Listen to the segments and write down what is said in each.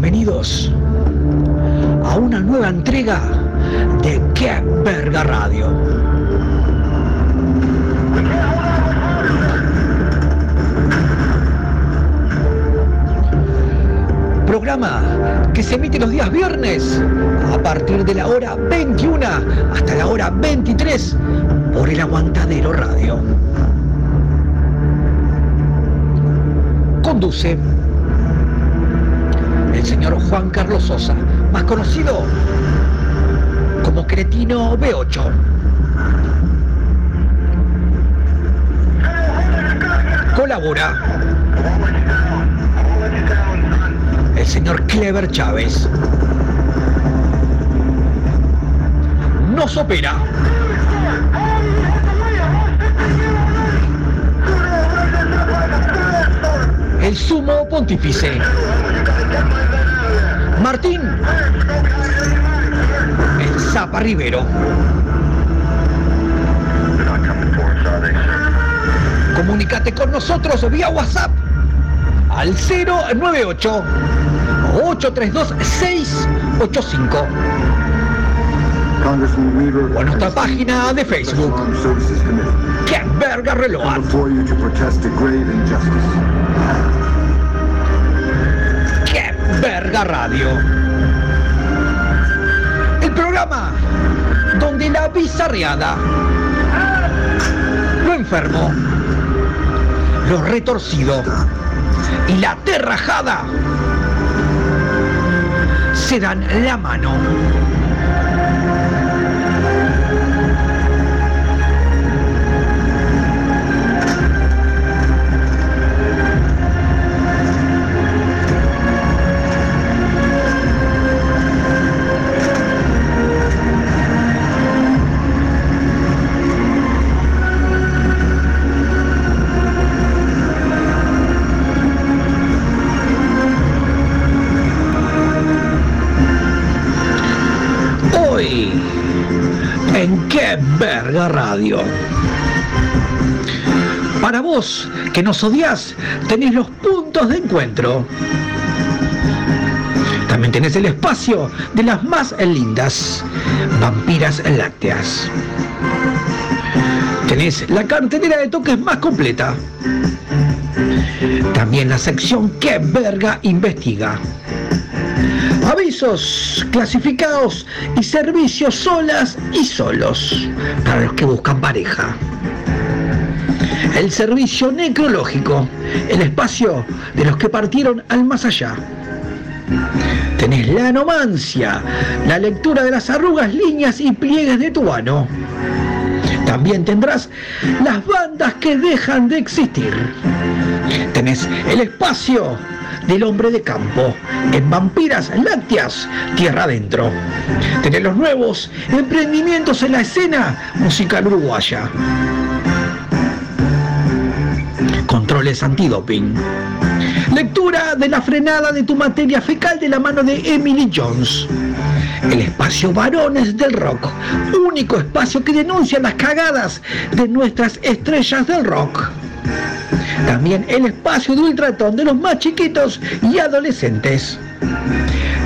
bienvenidos a una nueva entrega de Qué Verga Radio. Programa que se emite los días viernes a partir de la hora 21 hasta la hora 23 por el Aguantadero Radio. Conduce Juan Carlos Sosa, más conocido como Cretino B8. Colabora el señor Clever Chávez. Nos opera el sumo pontífice. Martín. El Zapa Rivero. Comunícate con nosotros vía WhatsApp al 098 832 685 o a nuestra página de Facebook. ¡Qué verga reloj! Verga radio! El programa donde la bizarreada, lo enfermo, lo retorcido y la terrajada se dan la mano. Verga radio. Para vos, que nos odias, tenés los puntos de encuentro. También tenés el espacio de las más lindas vampiras lácteas. Tenés la cartelera de toques más completa. También la sección que verga investiga. Avisos clasificados y servicios solas y solos para los que buscan pareja. El servicio necrológico, el espacio de los que partieron al más allá. Tenés la anomancia, la lectura de las arrugas, líneas y pliegues de tu ano. También tendrás las bandas que dejan de existir. Tenés el espacio del hombre de campo en Vampiras Lácteas, Tierra Adentro. Tenés los nuevos emprendimientos en la escena musical uruguaya. Controles antidoping. Lectura de la frenada de tu materia fecal de la mano de Emily Jones. El espacio Varones del Rock, único espacio que denuncia las cagadas de nuestras estrellas del rock. También el espacio de ultratón de los más chiquitos y adolescentes.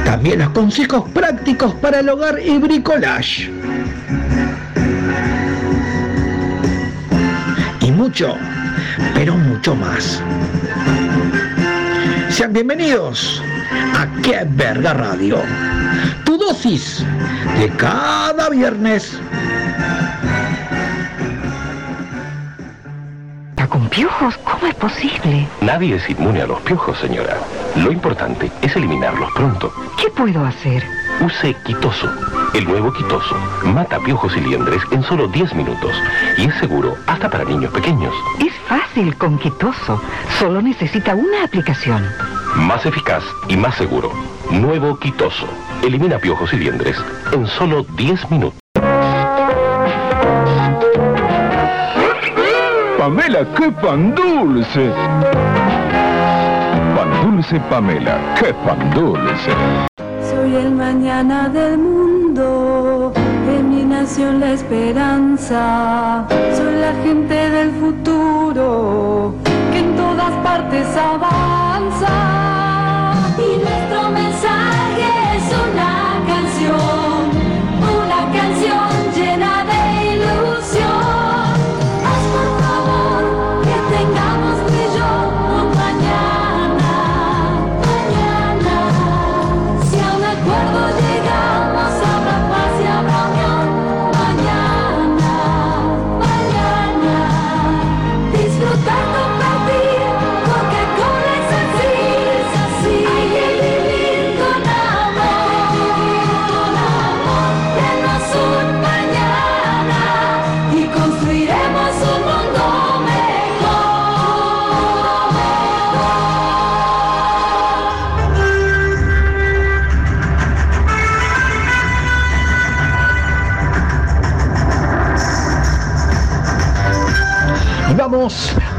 También los consejos prácticos para el hogar y bricolage. Y mucho, pero mucho más. Sean bienvenidos a Qué Verga Radio. Tu dosis de cada viernes. Con piojos? ¿Cómo es posible? Nadie es inmune a los piojos, señora. Lo importante es eliminarlos pronto. ¿Qué puedo hacer? Use Quitoso. El nuevo Quitoso mata piojos y liendres en solo 10 minutos y es seguro hasta para niños pequeños. Es fácil con Quitoso. Solo necesita una aplicación. Más eficaz y más seguro. Nuevo Quitoso. Elimina piojos y liendres en solo 10 minutos. Pamela, qué pan dulce. Pan dulce Pamela, qué pan dulce. Soy el mañana del mundo, en mi nación la esperanza. Soy la gente del futuro, que en todas partes avanza.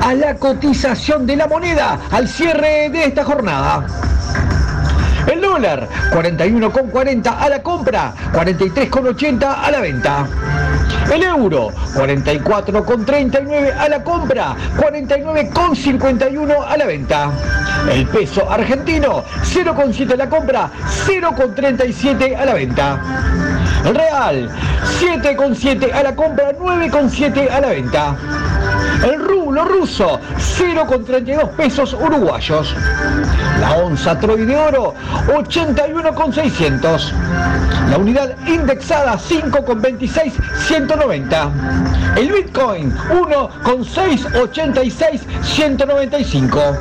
A la cotización de la moneda al cierre de esta jornada. El dólar 41,40 a la compra, 43,80 a la venta. El euro 44,39 a la compra, 49,51 a la venta. El peso argentino 0,7 a la compra, 0,37 a la venta. El real 7,7 a la compra, 9,7 a la venta. El rublo ruso, 0,32 pesos uruguayos. La onza Troy de oro, 81,600. La unidad indexada, 5,26, 190. El Bitcoin, 1,686, 195.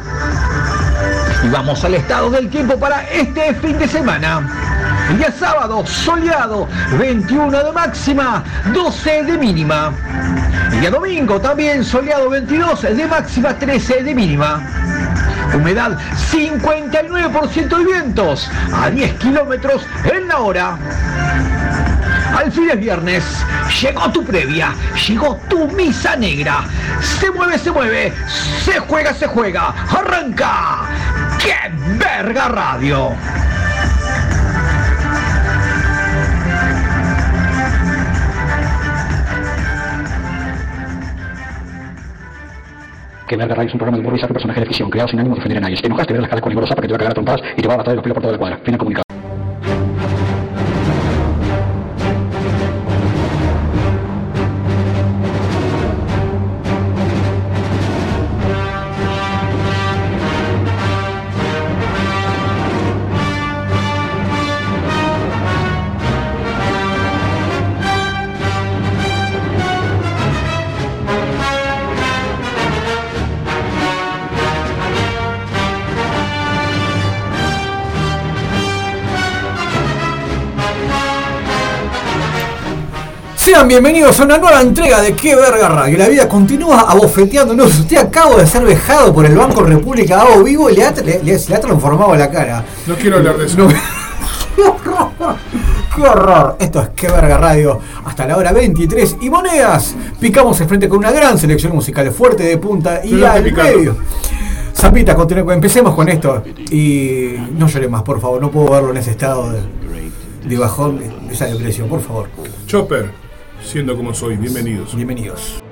Y vamos al estado del tiempo para este fin de semana. Día sábado, soleado, 21 de máxima, 12 de mínima. El día domingo también soleado, 22 de máxima, 13 de mínima. Humedad 59% de vientos a 10 kilómetros en la hora. Al fin es viernes, llegó tu previa, llegó tu misa negra. Se mueve, se mueve, se juega, se juega. ¡Arranca! ¡Qué verga radio! Que Verga Radio es un programa de humor bizarro personaje de ficción, creado sin ánimo de ofender a nadie. Si te enojas, te verás las caras con Igor Zapa que te va a cagar a trompadas y te va a matar de los pelos por toda la cuadra. Fin del comunicado. Sean bienvenidos a una nueva entrega de Qué Verga Radio. La vida continúa abofeteándonos. Usted acaba de ser vejado por el Banco República Hago Vivo y le ha, le- le- le ha transformado la cara. No quiero hablar de eso. No- ¡Qué horror! ¡Qué horror! Esto es Qué Verga Radio. Hasta la hora 23 y monedas. Picamos el frente con una gran selección musical fuerte de punta y Pero al medio. Zapita, empecemos con esto. Y no llore más, por favor. No puedo verlo en ese estado de, de bajón, de esa depresión, por favor. Chopper, siendo como soy, bienvenidos. Bienvenidos.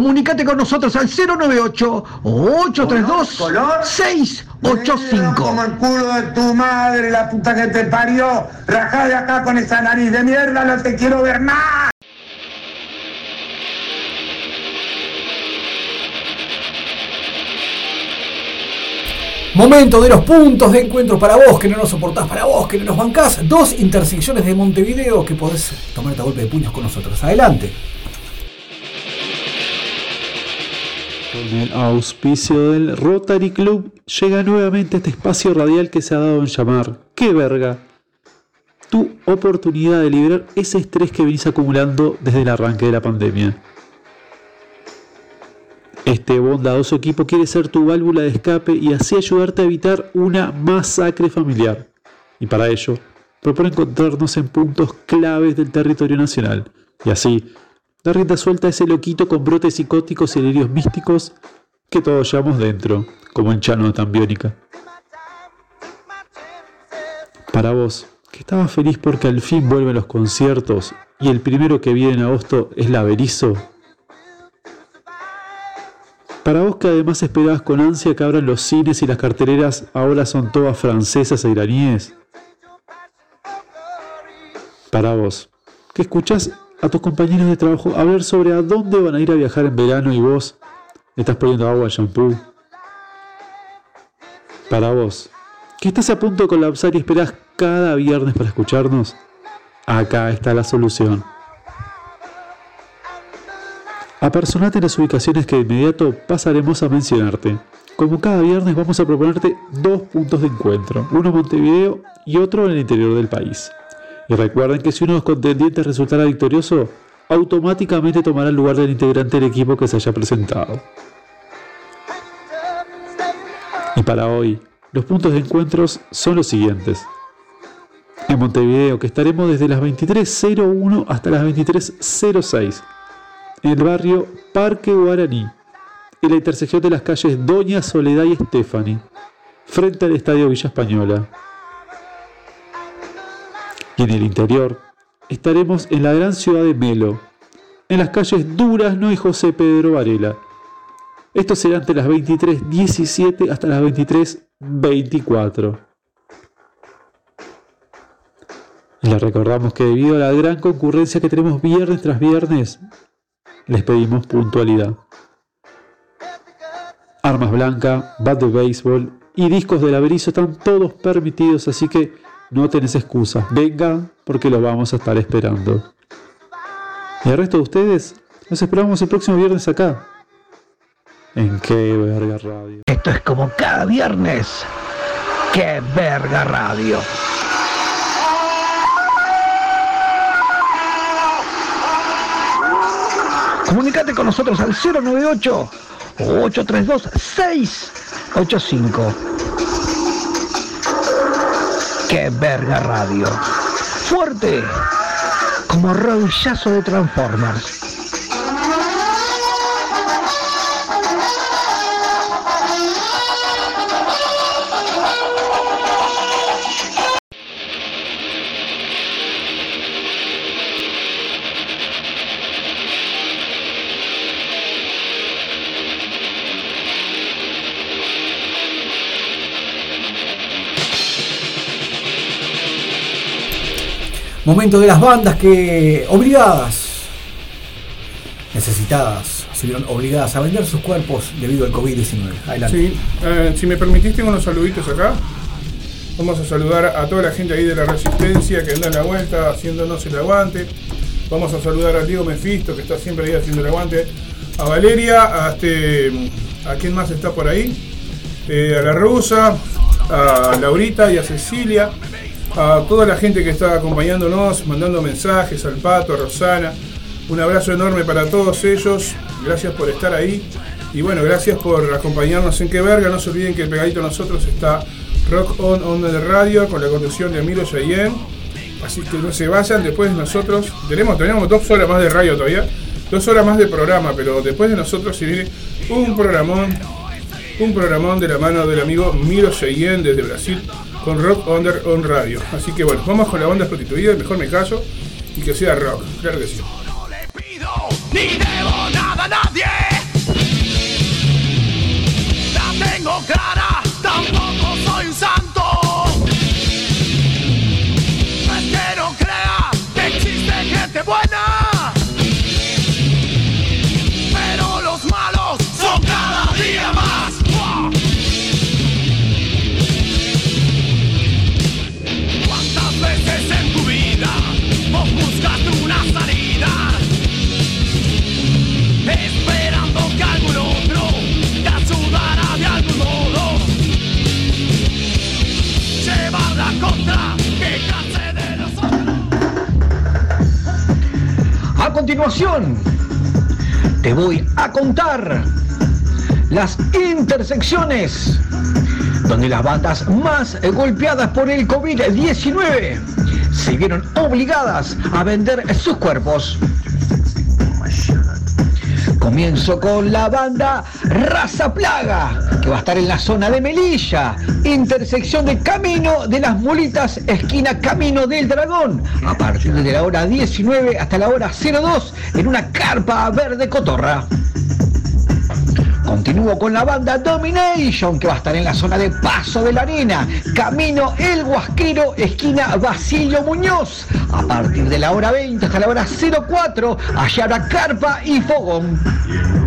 Comunícate con nosotros al 098-832-685. Como el culo de tu madre, la puta que te parió. Rajá de acá con esa nariz de mierda, no te quiero ver más. Momento de los puntos de encuentro para vos que no nos soportás, para vos que no nos bancás. Dos intersecciones de Montevideo que podés tomarte a golpe de puños con nosotros. Adelante. El auspicio del Rotary Club llega nuevamente este espacio radial que se ha dado en llamar ¡Qué verga! Tu oportunidad de liberar ese estrés que venís acumulando desde el arranque de la pandemia. Este bondadoso equipo quiere ser tu válvula de escape y así ayudarte a evitar una masacre familiar. Y para ello, propone encontrarnos en puntos claves del territorio nacional y así dar rienda suelta a ese loquito con brotes psicóticos y delirios místicos que todos llevamos dentro, como en Chano tan biónica. Para vos, que estabas feliz porque al fin vuelven los conciertos y el primero que viene en agosto es la Berizo. Para vos que además esperabas con ansia que abran los cines y las carteleras ahora son todas francesas e iraníes. Para vos, que escuchás a tus compañeros de trabajo hablar sobre a dónde van a ir a viajar en verano y vos estás poniendo agua shampoo. Para vos, que estás a punto de colapsar y esperás cada viernes para escucharnos, acá está la solución. Apersonate en las ubicaciones que de inmediato pasaremos a mencionarte. Como cada viernes vamos a proponerte dos puntos de encuentro, uno en Montevideo y otro en el interior del país. Y recuerden que si uno de los contendientes resultará victorioso, automáticamente tomará el lugar del integrante del equipo que se haya presentado. Y para hoy, los puntos de encuentros son los siguientes. En Montevideo, que estaremos desde las 23.01 hasta las 23.06 en el barrio Parque Guaraní, en la intersección de las calles Doña Soledad y Stephanie, frente al Estadio Villa Española. Y en el interior estaremos en la gran ciudad de Melo, en las calles Durazno y José Pedro Varela, Esto será entre las 23.17 hasta las 23.24. Y les recordamos que debido a la gran concurrencia que tenemos viernes tras viernes, les pedimos puntualidad. Armas blanca, bat de béisbol y discos del averizo están todos permitidos, así que no tenés excusa. Vengan porque lo vamos a estar esperando. Y al resto de ustedes, los esperamos el próximo viernes acá. En qué verga radio. Esto es como cada viernes. ¡Qué verga radio! Comunicate con nosotros al 098 832 685. ¡Qué verga radio! Fuerte como rodillazo de Transformers. Momento de las bandas que obligadas, necesitadas, se vieron obligadas a vender sus cuerpos debido al COVID-19. Adelante. Sí, eh, si me permitís, tengo unos saluditos acá. Vamos a saludar a toda la gente ahí de la Resistencia que anda en la vuelta haciéndonos el aguante. Vamos a saludar a Diego Mefisto que está siempre ahí haciendo el aguante. A Valeria, a, este, a quién más está por ahí. Eh, a la Rusa, a Laurita y a Cecilia. A toda la gente que está acompañándonos, mandando mensajes, al Pato, a Rosana. Un abrazo enorme para todos ellos. Gracias por estar ahí. Y bueno, gracias por acompañarnos en Qué Verga. No se olviden que pegadito a nosotros está Rock On On de Radio con la conducción de Emilio Cheyenne. Así que no se vayan. Después de nosotros, tenemos, tenemos dos horas más de radio todavía. Dos horas más de programa, pero después de nosotros se viene un programón. Un programón de la mano del amigo Miro Cheyenne desde Brasil con Rock Under On Radio. Así que bueno, vamos con la banda prostituida, mejor me callo y que sea rock, claro que sí. ni debo nada a nadie. La tengo clara, tampoco soy un santo. Continuación, te voy a contar las intersecciones donde las bandas más golpeadas por el COVID-19 se vieron obligadas a vender sus cuerpos. Comienzo con la banda Raza Plaga, que va a estar en la zona de Melilla, intersección de Camino de las Mulitas, esquina Camino del Dragón, a partir de la hora 19 hasta la hora 02 en una carpa verde cotorra. Continúo con la banda Domination, que va a estar en la zona de Paso de la Arena, Camino El Guasquero, esquina Basilio Muñoz. A partir de la hora 20 hasta la hora 04, allá habrá carpa y fogón.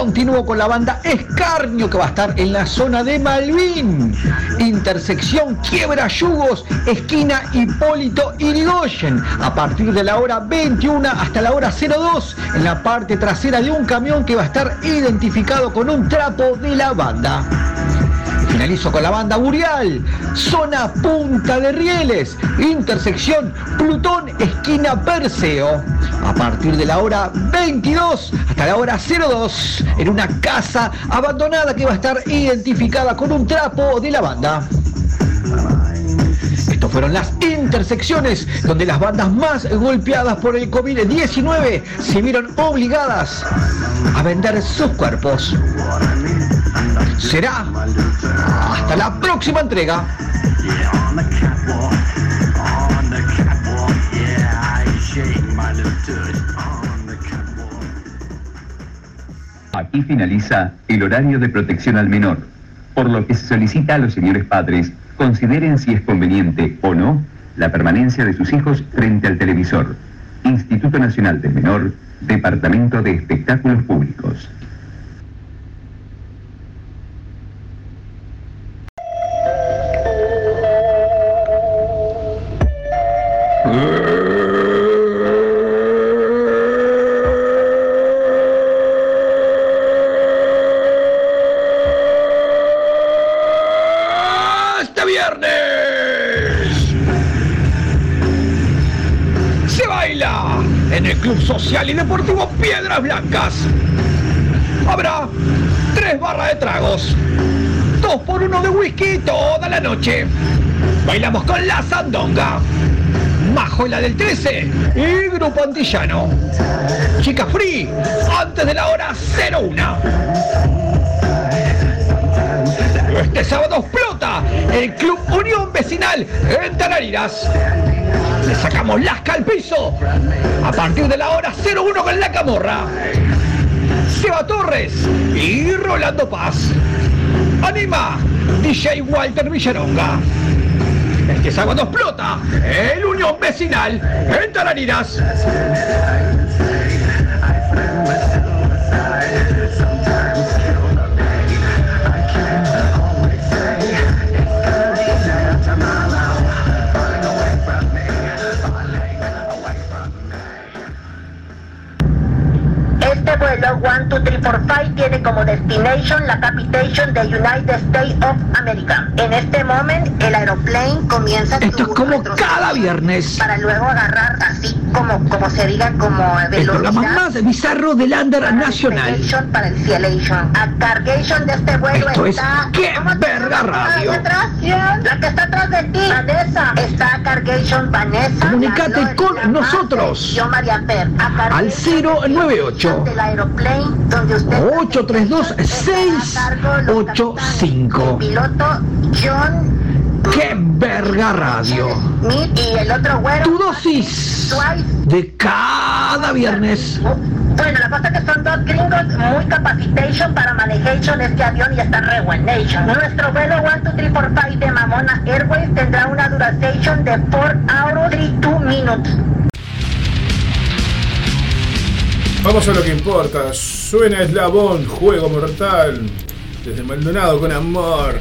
Continúo con la banda Escarnio que va a estar en la zona de Malvin. Intersección Quiebra Yugos, esquina Hipólito Irigoyen. A partir de la hora 21 hasta la hora 02 en la parte trasera de un camión que va a estar identificado con un trapo de la banda. Finalizo con la banda Burial, zona Punta de Rieles, intersección Plutón, esquina Perseo. A partir de la hora 22 hasta la hora 02, en una casa abandonada que va a estar identificada con un trapo de la banda. Estas fueron las intersecciones donde las bandas más golpeadas por el COVID-19 se vieron obligadas a vender sus cuerpos. Será hasta la próxima entrega. Aquí finaliza el horario de protección al menor, por lo que se solicita a los señores padres consideren si es conveniente o no la permanencia de sus hijos frente al televisor. Instituto Nacional del Menor, Departamento de Espectáculos Públicos. este viernes se baila en el Club Social y Deportivo Piedras Blancas. Habrá tres barras de tragos, dos por uno de whisky toda la noche. Bailamos con la Sandonga, Majo y la del 13 y Grupo Antillano. Chica Free, antes de la hora 01. Este sábado explota el Club Unión Vecinal en Tarariras. Le sacamos lasca al piso a partir de la hora 01 con la camorra. Seba Torres y Rolando Paz. Anima DJ Walter Villaronga. Este sábado explota el Unión Vecinal en Tarariras. Este vuelo 12345 tiene como destination la capitation de United States of America. En este momento el aeroplane comienza Esto es como cada viernes. para luego agarrar así como como se diga como El programa más bizarro del Under Nacional. Para el Cielation. A cargation de este vuelo Esto es está ¡Qué ¿Cómo te verga radio! La que está atrás de ti. Vanessa. Está a cargation Vanessa. Comunicate con nosotros. Yo María Fer. A Al cargation 098 del aeroplane donde usted 832 685. piloto John ¡Qué verga radio! Y el otro güero Tu dosis de cada viernes. bueno la cosa es que son dos gringos muy capacitation para manejation este avión y está re buen nation nuestro vuelo 12345 de Mamona Airways tendrá una duración de 4 hours 32 minutes Vamos a lo que importa. Suena Eslabón, Juego Mortal. Desde Maldonado con amor.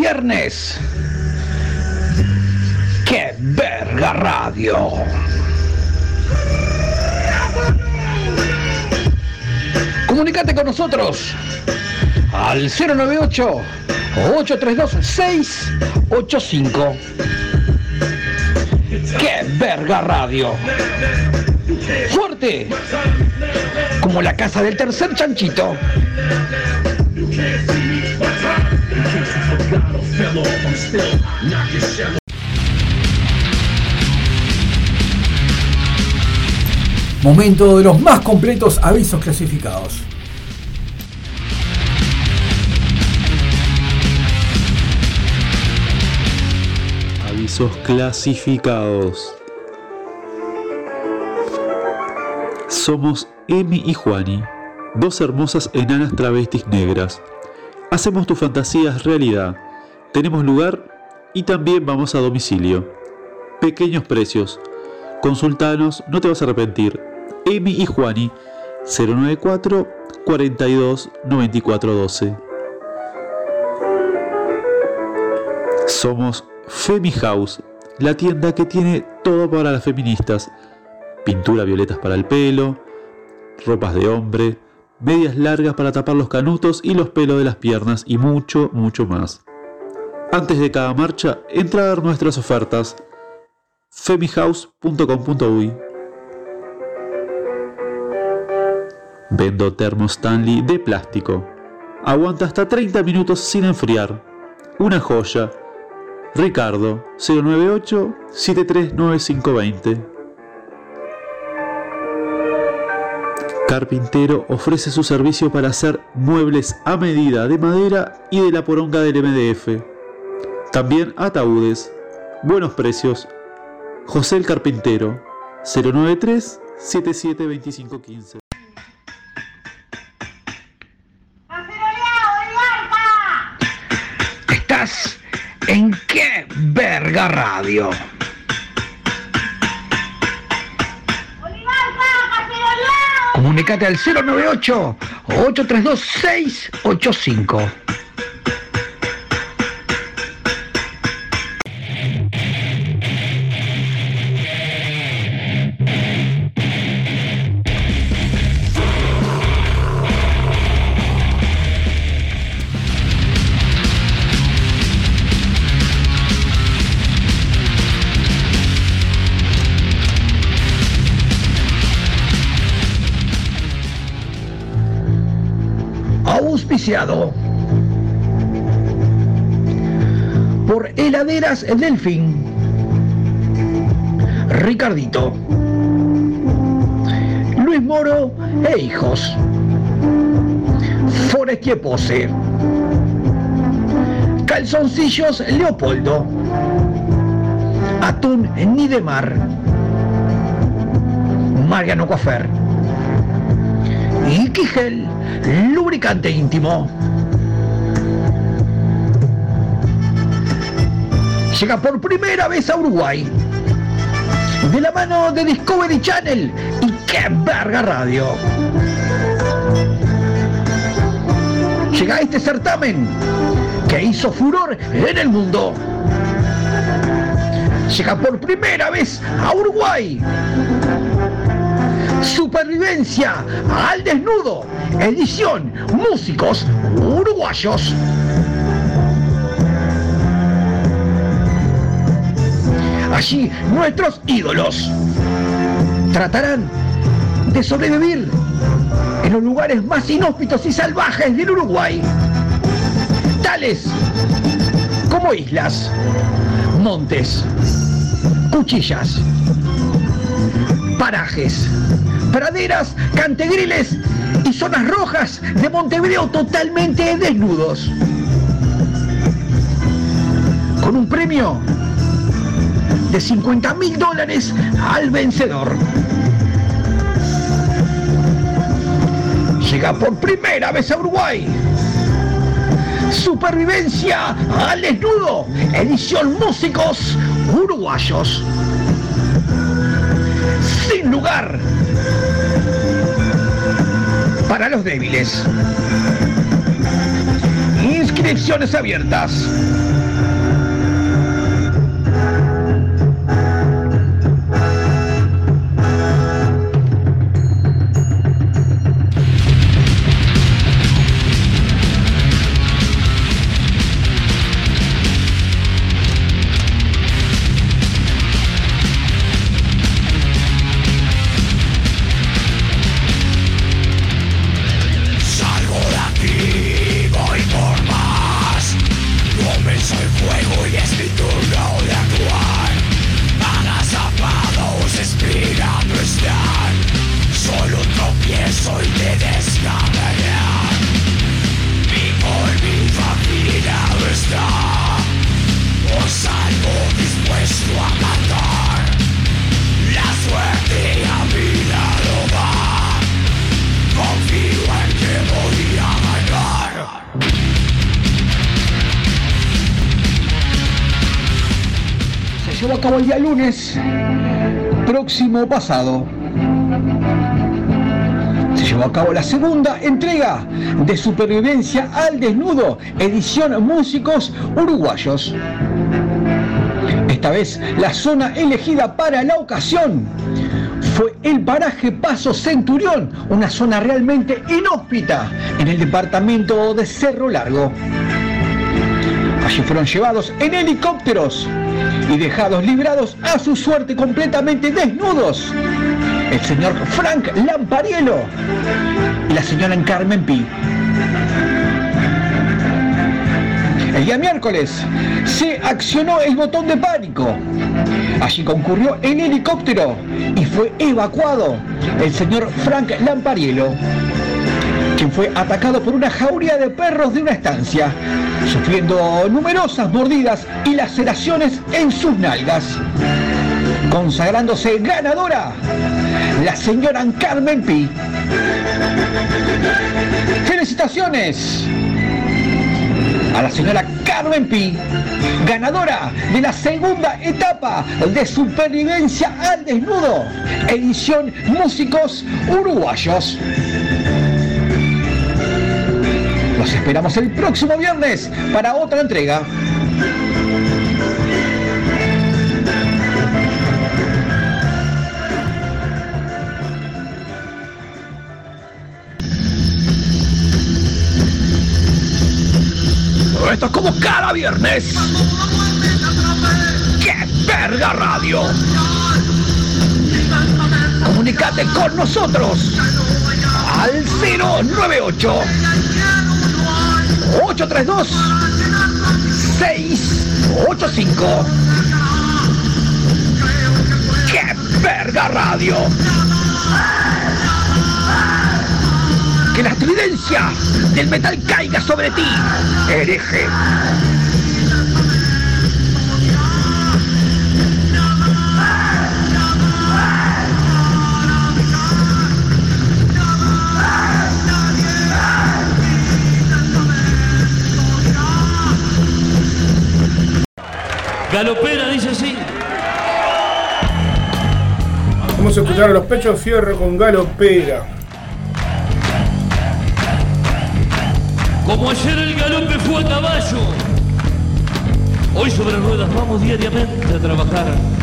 Viernes. ¡Qué verga radio! Comunicate con nosotros al 098 832 685. ¡Qué verga radio! Fuerte como la casa del tercer chanchito. Momento de los más completos avisos clasificados. Avisos clasificados. Somos Emi y Juani, dos hermosas enanas travestis negras. Hacemos tus fantasías realidad. Tenemos lugar y también vamos a domicilio. Pequeños precios. Consultanos, no te vas a arrepentir. Emi y Juani, 094 42 94 12. Somos Femi House, la tienda que tiene todo para las feministas. Pintura violetas para el pelo, ropas de hombre, medias largas para tapar los canutos y los pelos de las piernas y mucho, mucho más. Antes de cada marcha, entra a ver nuestras ofertas. femihouse.com.uy Vendo termo Stanley de plástico. Aguanta hasta 30 minutos sin enfriar. Una joya. Ricardo 098 739520. Carpintero ofrece su servicio para hacer muebles a medida de madera y de la poronga del MDF. También ataúdes. Buenos precios. José el Carpintero 093 772515. Estás en qué verga radio. Comunicate al 098 832 685. Heladeras El Delfín. Ricardito. Luis Moro e hijos. Forestier Pose. Calzoncillos Leopoldo. Atún Nidemar. Mariano Cofer. Y Quigel, lubricante íntimo. Llega por primera vez a Uruguay. De la mano de Discovery Channel y qué verga radio. Llega este certamen que hizo furor en el mundo. Llega por primera vez a Uruguay. Supervivencia al desnudo. Edición Músicos Uruguayos. Allí nuestros ídolos tratarán de sobrevivir en los lugares más inhóspitos y salvajes del Uruguay, tales como islas, montes, cuchillas, parajes, praderas, cantegriles y zonas rojas de Montevideo totalmente desnudos. Con un premio de 50 mil dólares al vencedor. Llega por primera vez a Uruguay. Supervivencia al desnudo, edición músicos uruguayos. Sin lugar para los débiles. Inscripciones abiertas. Se llevó a cabo el día lunes próximo pasado. Se llevó a cabo la segunda entrega de Supervivencia al Desnudo, edición Músicos Uruguayos. Esta vez la zona elegida para la ocasión fue el paraje Paso Centurión, una zona realmente inhóspita en el departamento de Cerro Largo. Allí fueron llevados en helicópteros y dejados librados a su suerte completamente desnudos. El señor Frank Lampariello y la señora Carmen Pi. El día miércoles se accionó el botón de pánico. Allí concurrió el helicóptero y fue evacuado el señor Frank Lampariello, quien fue atacado por una jauría de perros de una estancia, sufriendo numerosas mordidas y laceraciones en sus nalgas. Consagrándose ganadora, la señora Carmen Pi. ¡Felicitaciones! a la señora Carmen Pi, ganadora de la segunda etapa de Supervivencia al Desnudo, edición Músicos Uruguayos. Los esperamos el próximo viernes para otra entrega. Esto es como cada viernes. ¡Qué verga radio! Comunicate con nosotros al 098 832 685 ¡Qué verga radio! Que la estridencia del metal caiga sobre ti, hereje. Galopera dice así. Vamos a escuchar a los pechos fierro con galopera. Como ayer el galope fue a caballo, hoy sobre ruedas vamos diariamente a trabajar.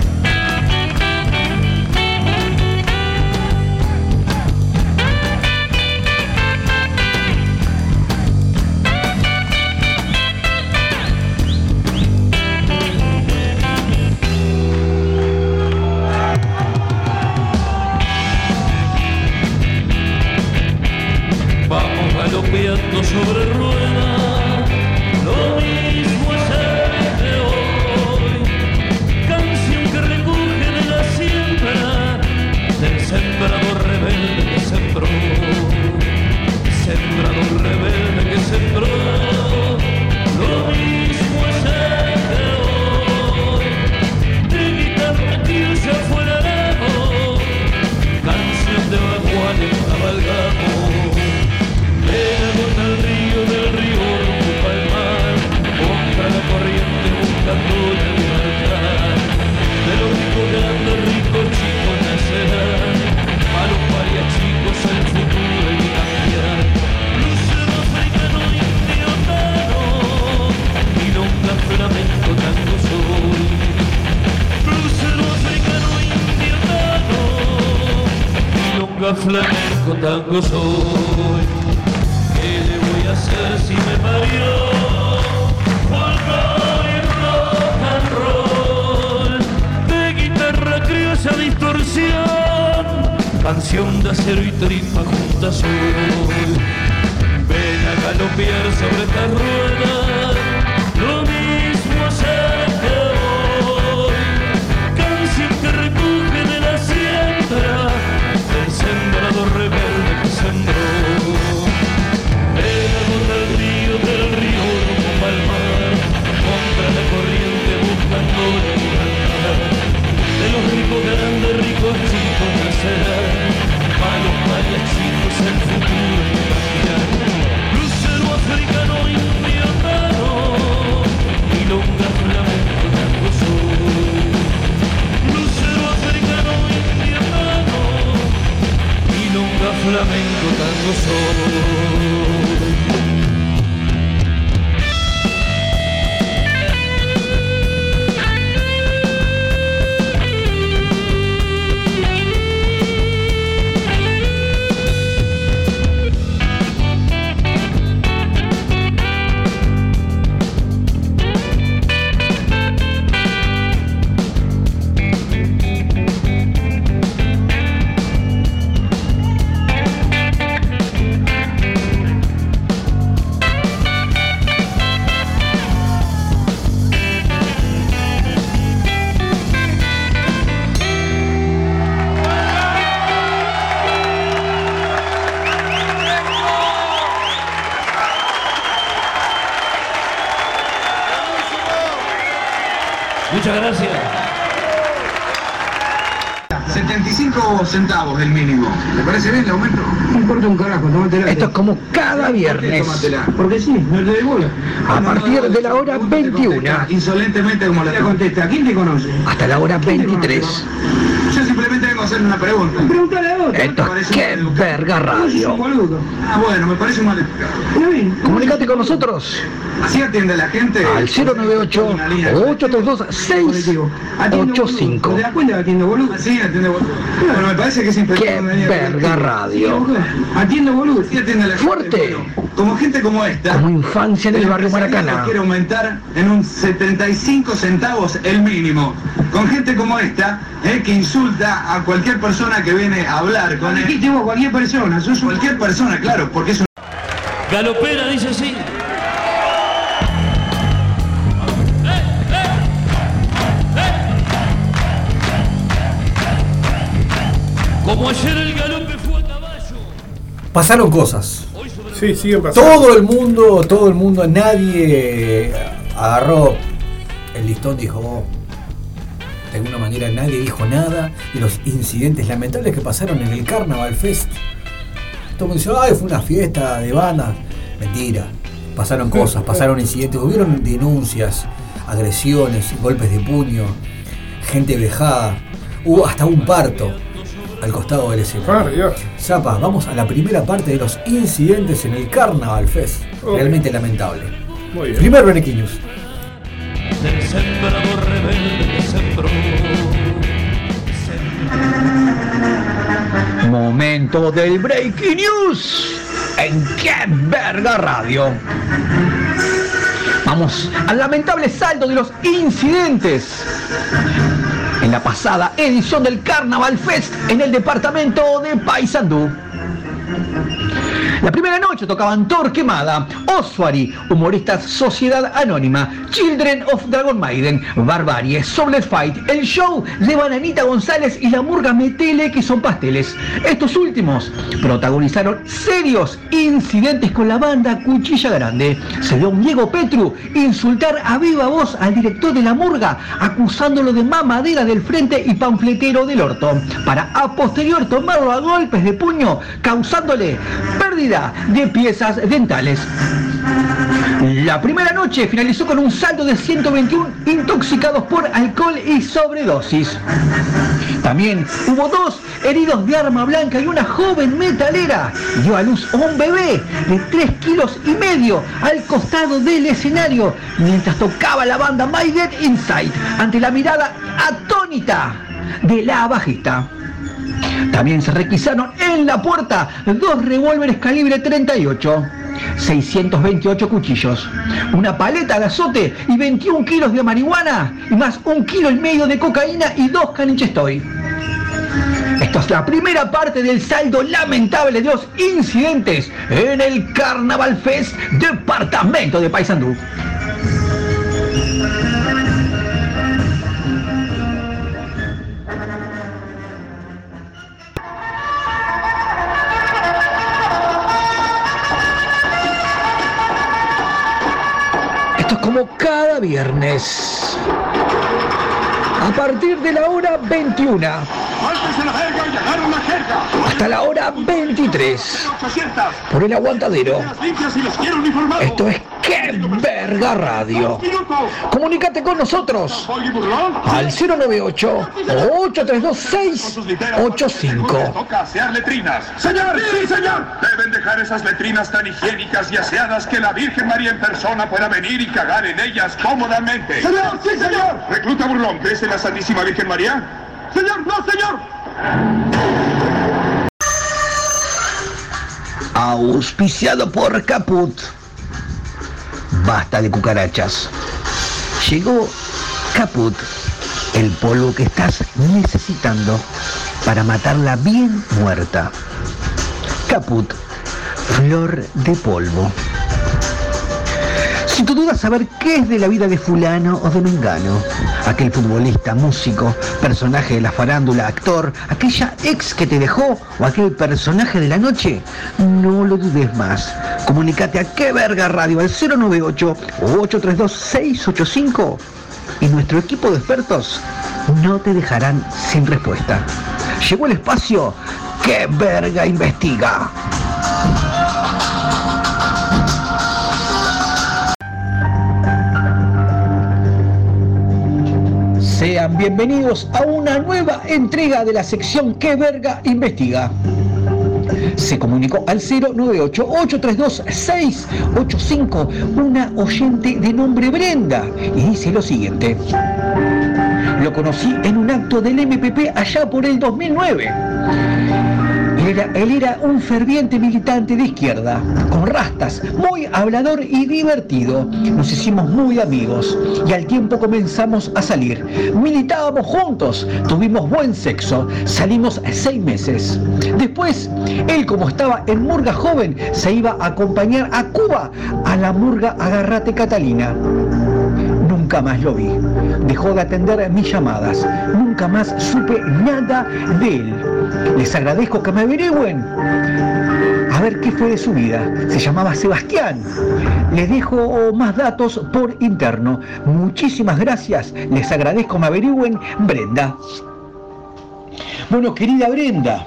Porque sí, no le doy bola. A partir de la hora 21. Insolentemente como la Te contesta. ¿Quién te conoce? Hasta la hora 23. Yo simplemente vengo a hacerle una pregunta. Pregúntale a otro. Esto es qué verga radio. Ah, bueno, me parece mal Comunicate con nosotros Así atiende la gente. al 098-832-685. ¿Te das cuenta que atiendo boludo? Sí, atiende boludo. Bueno, me parece que es Qué impecable. verga radio. Atiendo boludo. Sí, atiende la gente. Fuerte. Como gente como esta. Como infancia en el barrio Maracana. Quiere aumentar en un 75 centavos el mínimo. Con gente como esta, eh, que insulta a cualquier persona que viene a hablar con él. Dijiste vos, cualquier persona. Sos cualquier persona, claro, porque es un... Galopera dice así. Como ayer el galope fue a caballo. Pasaron cosas. Sí, sigue pasando. Todo el mundo, todo el mundo, nadie agarró el listón, dijo, "Oh". de alguna manera nadie dijo nada de los incidentes lamentables que pasaron en el Carnaval Fest. Todo el mundo dice, ay, fue una fiesta de bandas. Mentira. Pasaron cosas, pasaron incidentes, hubieron denuncias, agresiones, golpes de puño, gente vejada, hubo hasta un parto al costado del escenario. Zapa, vamos a la primera parte de los incidentes en el Carnaval Fest. Realmente lamentable. Muy bien. Primer Benequí News. Del sembrador rebelde que sembró. Momento del Breaking News en Qué Verga Radio. Vamos al lamentable saldo de los incidentes en la pasada edición del Carnaval Fest en el departamento de Paysandú. La primera noche tocaban Torquemada, Ossuary, Humoristas Sociedad Anónima, Children of Dragon Maiden, Barbarie, Soblet Fight, el show de Bananita González y la Murga Metele que son pasteles. Estos últimos protagonizaron serios incidentes con la banda Cuchilla Grande. Se vio un Diego Petru insultar a viva voz al director de la Murga, acusándolo de mamadera del frente y panfletero del orto, para a posterior tomarlo a golpes de puño, causándole pérdida de piezas dentales. La primera noche finalizó con un saldo de 121 intoxicados por alcohol y sobredosis. También hubo dos heridos de arma blanca y una joven metalera dio a luz a un bebé de 3 kilos y medio al costado del escenario mientras tocaba la banda My Dead Inside ante la mirada atónita de la bajista. También se requisaron en la puerta dos revólveres calibre 38, 628 cuchillos, una paleta de azote y 21 kilos de marihuana y más un kilo y medio de cocaína y dos canichestoy. Esto es la primera parte del saldo lamentable de los incidentes en el Carnaval Fest Departamento de Paysandú. Como cada viernes. A partir de la hora 21 hasta la hora 23 por el aguantadero. Esto es ¡Qué verga radio! Comunícate con nosotros al 098 832 685. Toca asear letrinas. Señor, sí, señor. Deben dejar esas letrinas tan higiénicas y aseadas que la Virgen María en persona pueda venir y cagar en ellas cómodamente. Señor, sí, señor. Recluta burlón, ¿crees en la Santísima Virgen María? Señor, no, señor. Auspiciado por Caput. Basta de cucarachas. Llegó Caput, el polvo que estás necesitando para matarla bien muerta. Caput, flor de polvo. Si tu dudas saber qué es de la vida de fulano o de mengano, aquel futbolista, músico, personaje de la farándula, actor, aquella ex que te dejó o aquel personaje de la noche, no lo dudes más. Comunicate a qué verga radio al 098 o 832 685 y nuestro equipo de expertos no te dejarán sin respuesta. Llegó el espacio ¡Qué verga investiga! Bienvenidos a una nueva entrega de la sección Que Verga Investiga. Se comunicó al 098-832-685 una oyente de nombre Brenda y dice lo siguiente. Lo conocí en un acto del MPP allá por el 2009. Él era, un ferviente militante de izquierda, con rastas, muy hablador y divertido. Nos hicimos muy amigos y al tiempo comenzamos a salir. Militábamos juntos, tuvimos buen sexo, salimos seis meses. Después, él como estaba en Murga Joven, se iba a acompañar a Cuba a la Murga Agarrate Catalina. Nunca más lo vi. Dejó de atender mis llamadas. Nunca más supe nada de él. Les agradezco que me averigüen. A ver qué fue de su vida. Se llamaba Sebastián. Les dejo más datos por interno. Muchísimas gracias. Les agradezco me averigüen. Brenda. Bueno, querida Brenda,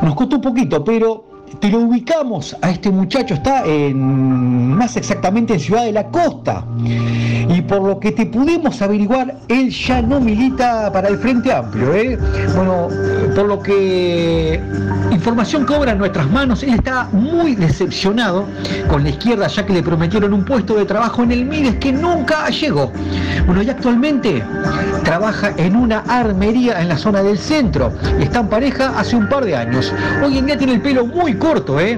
nos costó un poquito, pero te lo ubicamos a este muchacho, está en, más exactamente en Ciudad de la Costa. Y por lo que te pudimos averiguar, él ya no milita para el Frente Amplio. ¿eh? Bueno, por lo que información cobra en nuestras manos, él está muy decepcionado con la izquierda, ya que le prometieron un puesto de trabajo en el Mides que nunca llegó. Bueno, y actualmente trabaja en una armería en la zona del centro. Está en pareja hace un par de años. Hoy en día tiene el pelo muy corto, ¿eh?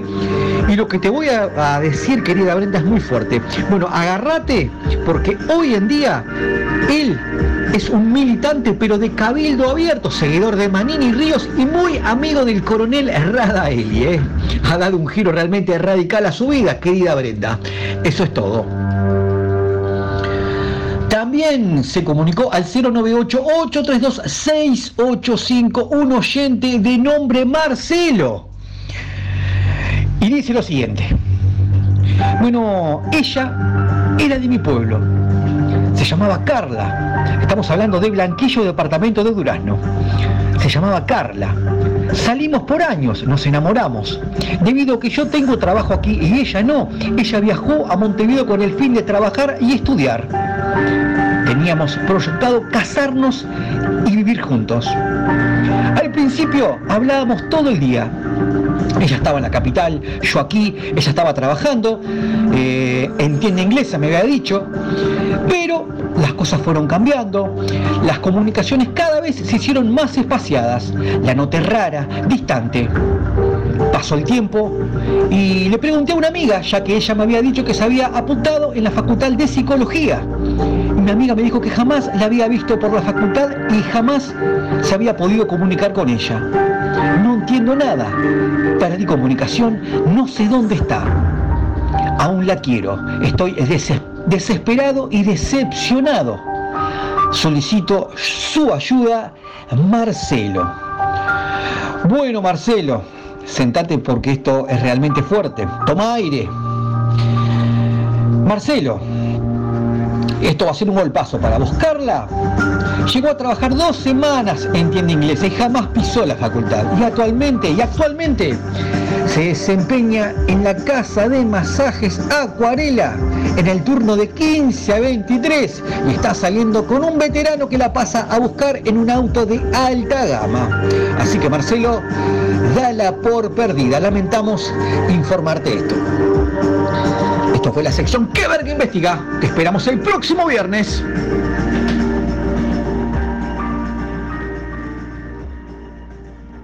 Y lo que te voy a, decir, querida Brenda, es muy fuerte. Bueno, agárrate, porque hoy en día él es un militante, pero de cabildo abierto, seguidor de Manini Ríos y muy amigo del coronel Radaeli, ¿eh? Ha dado un giro realmente radical a su vida, querida Brenda. Eso es todo. También se comunicó al 098-832-685 un oyente de nombre Marcelo. Y dice lo siguiente. Bueno, ella era de mi pueblo. Se llamaba Carla. Estamos hablando de Blanquillo, departamento de Durazno. Se llamaba Carla. Salimos por años, nos enamoramos. Debido a que yo tengo trabajo aquí y ella no, ella viajó a Montevideo con el fin de trabajar y estudiar. Teníamos proyectado casarnos y vivir juntos. Al principio hablábamos todo el día, Ella estaba en la capital, yo aquí, ella estaba trabajando, eh, entiende inglesa, me había dicho, pero las cosas fueron cambiando, las comunicaciones cada vez se hicieron más espaciadas, la noté rara, distante. Pasó el tiempo y le pregunté a una amiga, ya que ella me había dicho que se había apuntado en la facultad de psicología. Mi amiga me dijo que jamás la había visto por la facultad y jamás se había podido comunicar con ella. No entiendo nada. Perdí comunicación, no sé dónde está. Aún la quiero. Estoy des- desesperado y decepcionado. Solicito su ayuda, Marcelo. Bueno, Marcelo, sentate porque esto es realmente fuerte. Toma aire. Marcelo, esto va a ser un golpazo para buscarla. Llegó a trabajar dos semanas en tienda inglesa y jamás pisó la facultad. Y actualmente, y actualmente, se desempeña en la casa de masajes Acuarela en el turno de 15 a 23 y está saliendo con un veterano que la pasa a buscar en un auto de alta gama. Así que Marcelo, dala por perdida. Lamentamos informarte esto. Esto fue la sección Que Verga Investiga. Te esperamos el próximo viernes.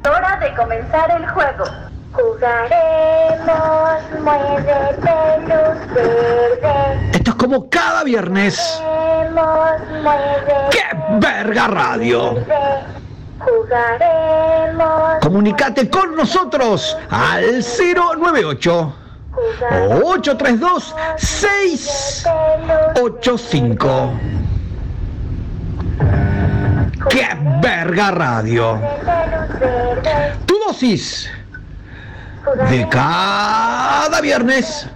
Hora de comenzar el juego. Jugaremos, muévete luz verde. Esto es como cada viernes. Jugaremos, muévete ¡Qué verga radio! Jugaremos. Comunicate con nosotros al 098 832 685. ¡Qué verga radio! Tu dosis de cada viernes.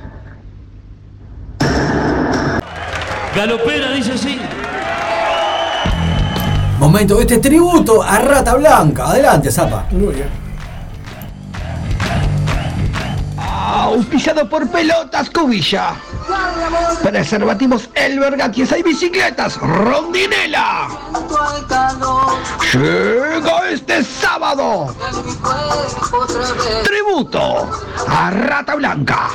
Galopera dice así. Momento de este tributo a Rata Blanca. Adelante, Zapa. Muy bien. Auspiciado por Pelotas Cubilla. Preservativos El Vergatiesa y bicicletas Rondinela. Llega este sábado. Tributo a Rata Blanca.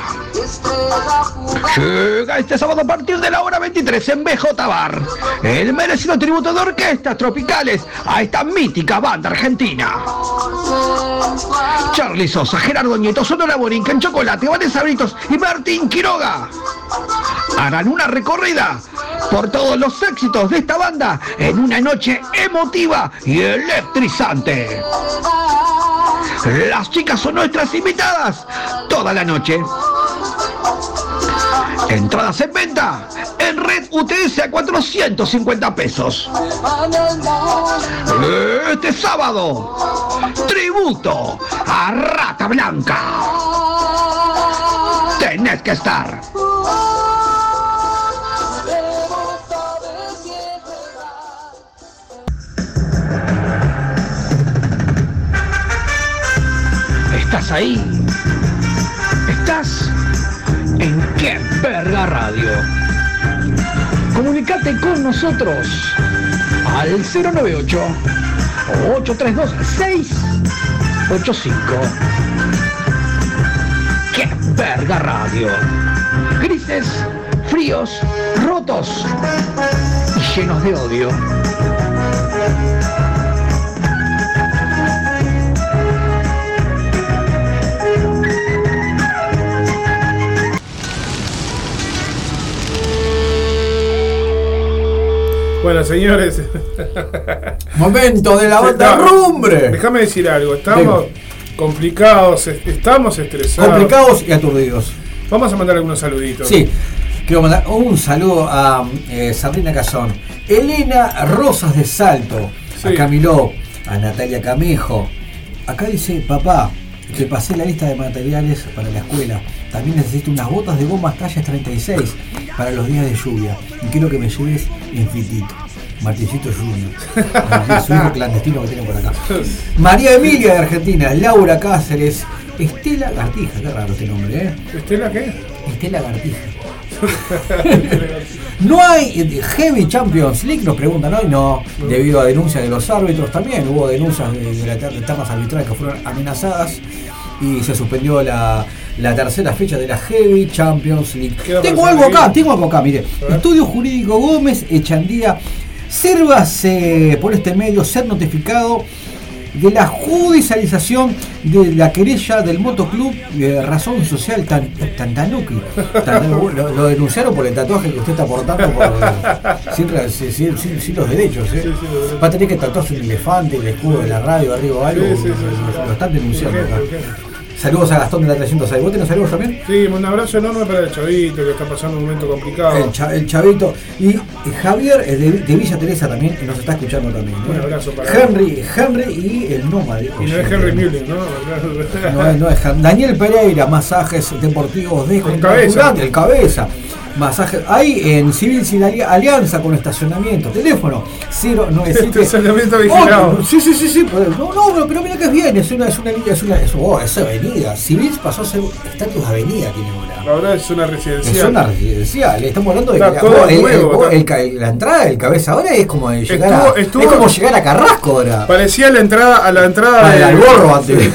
Llega este sábado a partir de la hora 23 en BJ Bar. El merecido tributo de orquestas tropicales a esta mítica banda argentina. Charlie Sosa, Gerardo Nieto, Sonora Borinca en Chocolate, Vanessa Britos y Martín Quiroga harán una recorrida por todos los éxitos de esta banda en una noche emotiva y electrizante. Las chicas son nuestras invitadas toda la noche. Entradas en venta en Red UTS a 450 pesos. Este sábado, tributo a Rata Blanca. Tenés que estar. ¿Estás ahí? ¿Estás en qué radio? Comunicate con nosotros al 098 832 685. ¡Qué verga radio! Grises, fríos, rotos y llenos de odio. Bueno, señores. Momento de la banda No, Rumbre. Déjame decir algo. Estamos complicados, est- estamos estresados. Complicados y aturdidos. Vamos a mandar algunos saluditos. Sí, quiero mandar un saludo a eh, Sabrina Cazón, Elena Rosas de Salto, a Camiló, a Natalia Camejo. Acá dice, papá, te pasé la lista de materiales para la escuela. También necesito unas botas de gomas tallas 36 para los días de lluvia. Y quiero que me lleves en fitito. Martincito Junior. Su hijo clandestino que tiene por acá. María Emilia de Argentina, Laura Cáceres, Estela Gartija, qué raro este nombre, ¿eh? ¿Estela qué? Estela Gartija. No hay eh, Heavy Champions League, nos preguntan hoy, no, debido a denuncias de los árbitros también, hubo denuncias de, de las eternas arbitrales que fueron amenazadas y se suspendió la, la tercera fecha de la Heavy Champions League. ¿Qué va a Tengo algo acá, tengo algo acá, mire. Estudio Jurídico Gómez Echandía. Sírvase por este medio ser notificado de la judicialización de la querella del motoclub razón social Tan- Tantanuki. Lo, lo denunciaron por el tatuaje que usted está portando por, sin, re- sin- sin- sin- sin los derechos. ¿eh? Va a tener que tatuarse un elefante, el escudo de la radio arriba o algo. Sí, lo, lo están denunciando acá. Saludos a Gastón de la 306. ¿Vos tenés saludos también? Sí, un abrazo enorme para el chavito que está pasando un momento complicado. El, cha- el chavito. Y Javier de, de Villa Teresa también nos está escuchando también. ¿no? Un abrazo para Henry, Henry y el nómade. Y no es Henry Muller, ¿no? No es, no es Hen- Daniel Pereira, masajes deportivos de cabeza. el cabeza. Masaje, hay en Civil Sin Ali- Alianza con estacionamiento. Teléfono 097. Estacionamiento vigilado. Oh, sí, sí, sí, sí. No, no, pero, mira que es bien. Es una, es una línea, es una, es, oh, es avenida. Civil pasó a ser estatus avenida tiene ahora. Ahora es una Es residencial. zona residencial, estamos hablando de Está que todo oh, el- nuevo, el- está- el ca- la entrada del cabeza ahora es como de llegar Estuvo- a, estuvo- es como llegar a Carrasco ahora. Parecía la entrada a la entrada Para de- el Alborro antes.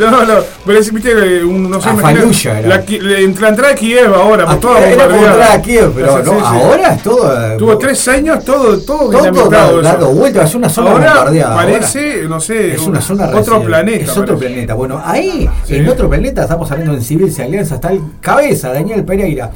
no, no, parecía, viste, un, no sé, la, la, la entrada de Kiev ahora, por toda Era como bombardeada. entrar a Kiev, pero no, sí, sí. ahora es todo. eh, Tuvo tres años, todo, todo, todo dado, dado vuelta, es una zona bombardeada. parece, ahora. no sé, es una zona otro planeta. Es otro planeta. Bueno, ahí, Sí. en otro planeta, estamos hablando en Civil Se Alianza, está el cabeza, Daniel Pereira.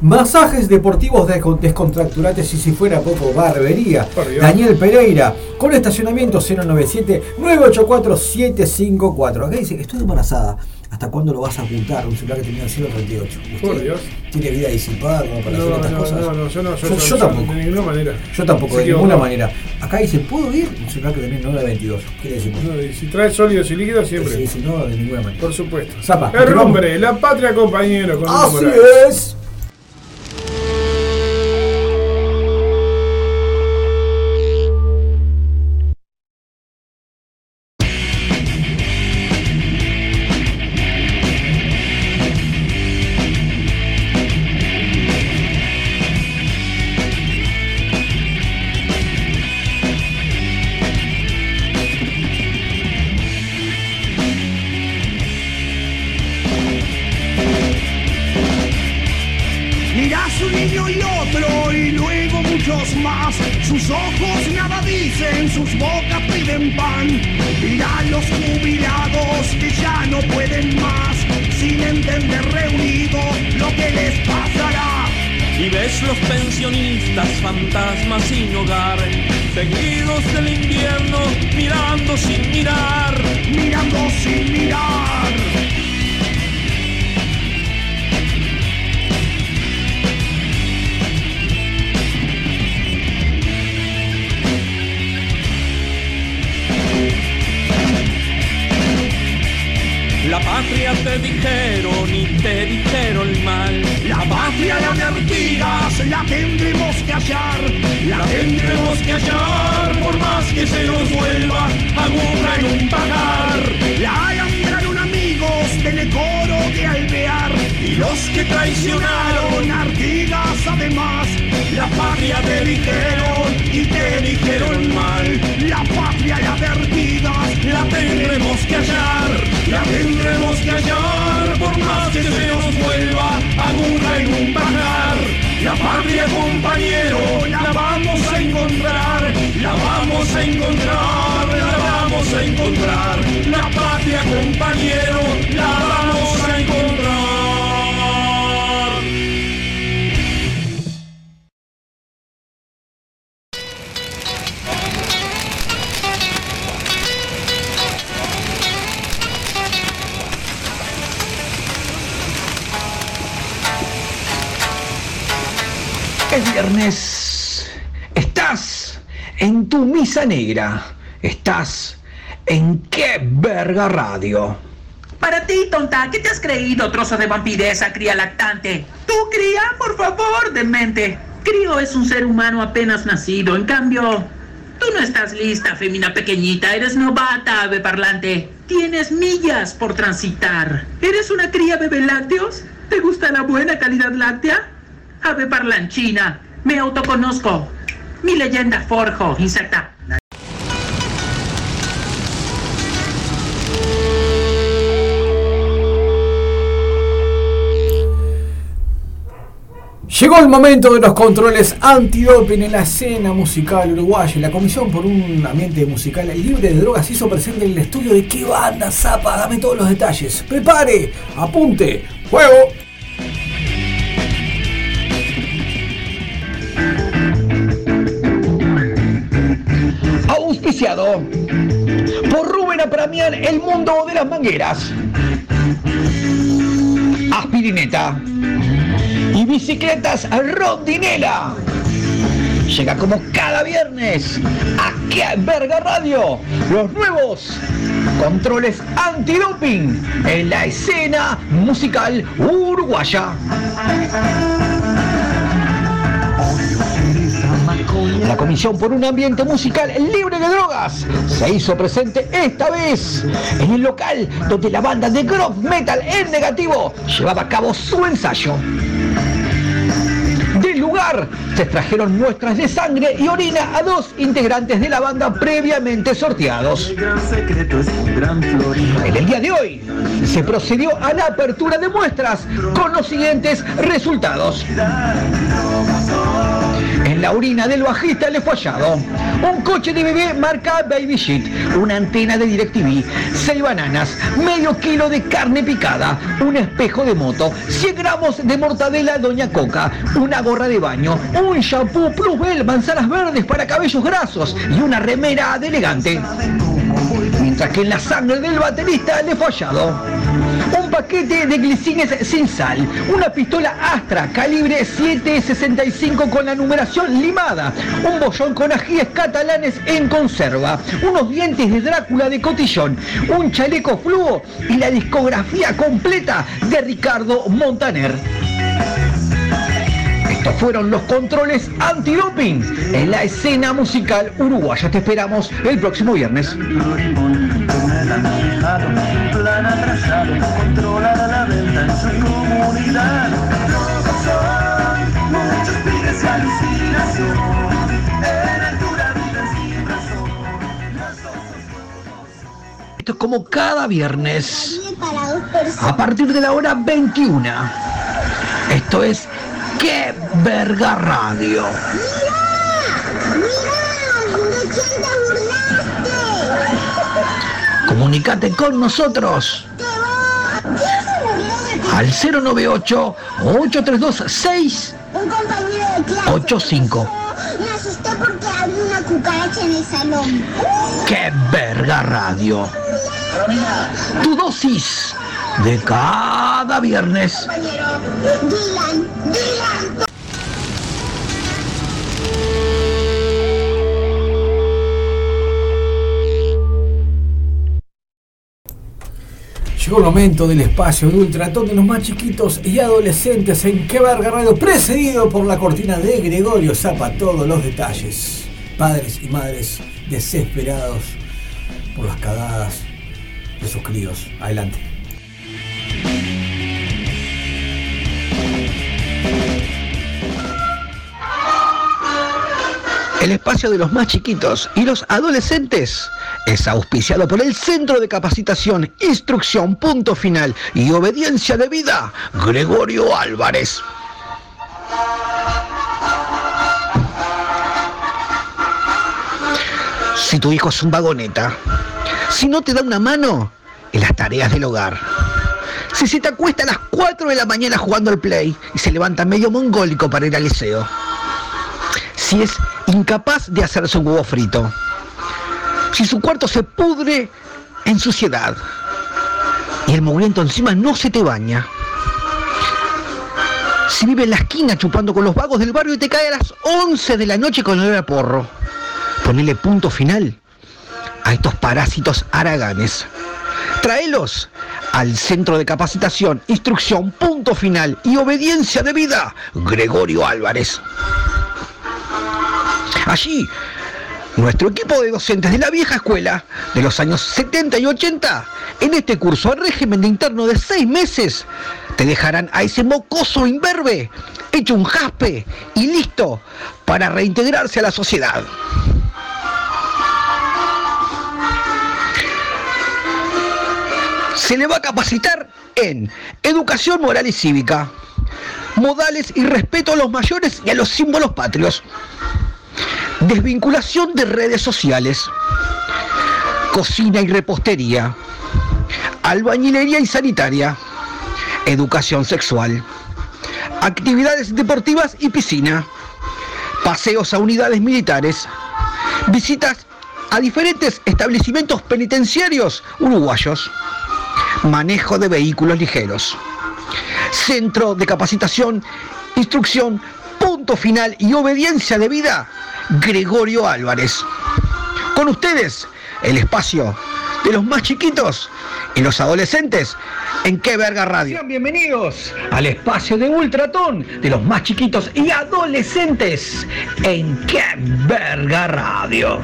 Masajes deportivos descon- descontracturantes y si fuera poco, barbería. Daniel Pereira, con estacionamiento 097-984-754. Acá dice, estoy embarazada. ¿Hasta cuándo lo vas a ocultar? Un celular que 038. Por ¿Usted Dios. tiene vida disipada como para hacer No, estas no, cosas? no, no, yo no, yo, Yo- yo- yo tampoco. De ninguna manera. Yo tampoco, de ninguna manera. Acá dice, ¿puedo ir? Un celular que termina en 922. ¿Qué le decimos? No, si trae sólidos y líquidos, siempre. Sí, sí, no, de ninguna manera. Por supuesto. Zapa, el rumbre, la patria compañero. Con Así es. La tendremos que hallar por más que se nos vuelva aguja en un pagar. la alambraron amigos del coro de Alvear Y los que traicionaron Artigas además, la patria te dijeron y te dijeron mal. la patria la de Artigas La tendremos que hallar, la tendremos que hallar por más que se nos vuelva aguja en un pajar. La patria compañero, la vamos a encontrar, la vamos a encontrar, la vamos a encontrar. La patria compañero, la vamos a encontrar. Negra. Estás en qué verga radio. Para ti, tonta, ¿qué te has creído, trozo de vampiresa, cría lactante? Tú, cría, por favor, demente. Crío es un ser humano apenas nacido, en cambio, tú no estás lista, femina pequeñita, eres novata, ave parlante. Tienes millas por transitar. ¿Eres una cría bebé lácteos? ¿Te gusta la buena calidad láctea? Ave parlanchina, me autoconozco. Mi leyenda forjo, insecta. Llegó el momento de los controles antidoping en la escena musical uruguaya. La Comisión por un Ambiente Musical Libre de Drogas hizo presente en el estudio de qué banda, Zapa, dame todos los detalles. Prepare, apunte, juego. Auspiciado por Rubén Apramian, el mundo de las mangueras. Aspirineta y bicicletas Rondinela. Llega como cada viernes aquí a Verga Radio los nuevos controles antidoping en la escena musical uruguaya. La Comisión por un Ambiente Musical Libre de Drogas se hizo presente esta vez en el local donde la banda de Groove Metal en negativo llevaba a cabo su ensayo. Lugar se extrajeron muestras de sangre y orina a dos integrantes de la banda previamente sorteados. En el día de hoy se procedió a la apertura de muestras con los siguientes resultados. En la orina del bajista le fue hallado un coche de bebé marca Baby Shit, una antena de DirecTV, seis bananas, medio kilo de carne picada, un espejo de moto, 100 gramos de mortadela Doña Coca, una gorra de baño, un shampoo Plus Bell, manzanas verdes para cabellos grasos y una remera de elegante. Mientras que en la sangre del baterista le fue hallado paquete de glicines sin sal, una pistola Astra calibre 7.65 con la numeración limada, un bollón con ajíes catalanes en conserva, unos dientes de Drácula de cotillón, un chaleco fluo y la discografía completa de Ricardo Montaner. Estos fueron los controles antidoping en la escena musical uruguaya. Te esperamos el próximo viernes. Su comunidad. Son muchos pibes y alucinación, en altura viven sin razón. Esto es como cada viernes, a partir de la hora 21. Esto es ¡Qué verga radio! Comunicate con nosotros al 098 832 Un compañero de clase 685. me asusté porque había una cucaracha en el salón. ¡Qué verga radio! Tu dosis de cada viernes. Dylan, Dylan. Llegó el momento del espacio de ultratón de los más chiquitos y adolescentes en Que Verga Radio, precedido por la cortina de Gregorio Zapa. Todos los detalles. Padres y madres desesperados por las cagadas de sus críos. Adelante. El espacio de los más chiquitos y los adolescentes es auspiciado por el Centro de Capacitación, Instrucción, Punto Final y Obediencia de Vida, Gregorio Álvarez. Si tu hijo es un vagoneta, si no te da una mano en las tareas del hogar, si se te acuesta a las 4 de la mañana jugando al play y se levanta medio mongólico para ir al liceo, si es incapaz de hacerse un huevo frito, si su cuarto se pudre en suciedad y el mugriento encima no se te baña, si vive en la esquina chupando con los vagos del barrio y te cae a las 11 de la noche con olor a porro, ponele punto final a estos parásitos haraganes. Traelos al Centro de Capacitación, Instrucción, Punto Final y Obediencia de Vida, Gregorio Álvarez. Allí, nuestro equipo de docentes de la vieja escuela de los años 70 y 80, en este curso al régimen de interno de seis meses, te dejarán a ese mocoso imberbe hecho un jaspe y listo para reintegrarse a la sociedad. Se le va a capacitar en educación moral y cívica, modales y respeto a los mayores y a los símbolos patrios. Desvinculación de redes sociales. Cocina y repostería. Albañilería y sanitaria. Educación sexual. Actividades deportivas y piscina. Paseos a unidades militares. Visitas a diferentes establecimientos penitenciarios uruguayos. Manejo de vehículos ligeros. Centro de capacitación, instrucción, punto final y obediencia de vida, Gregorio Álvarez. Con ustedes, el espacio de los más chiquitos y los adolescentes en Qué Verga Radio. Sean bienvenidos al espacio de Ultratón de los más chiquitos y adolescentes en Qué Verga Radio.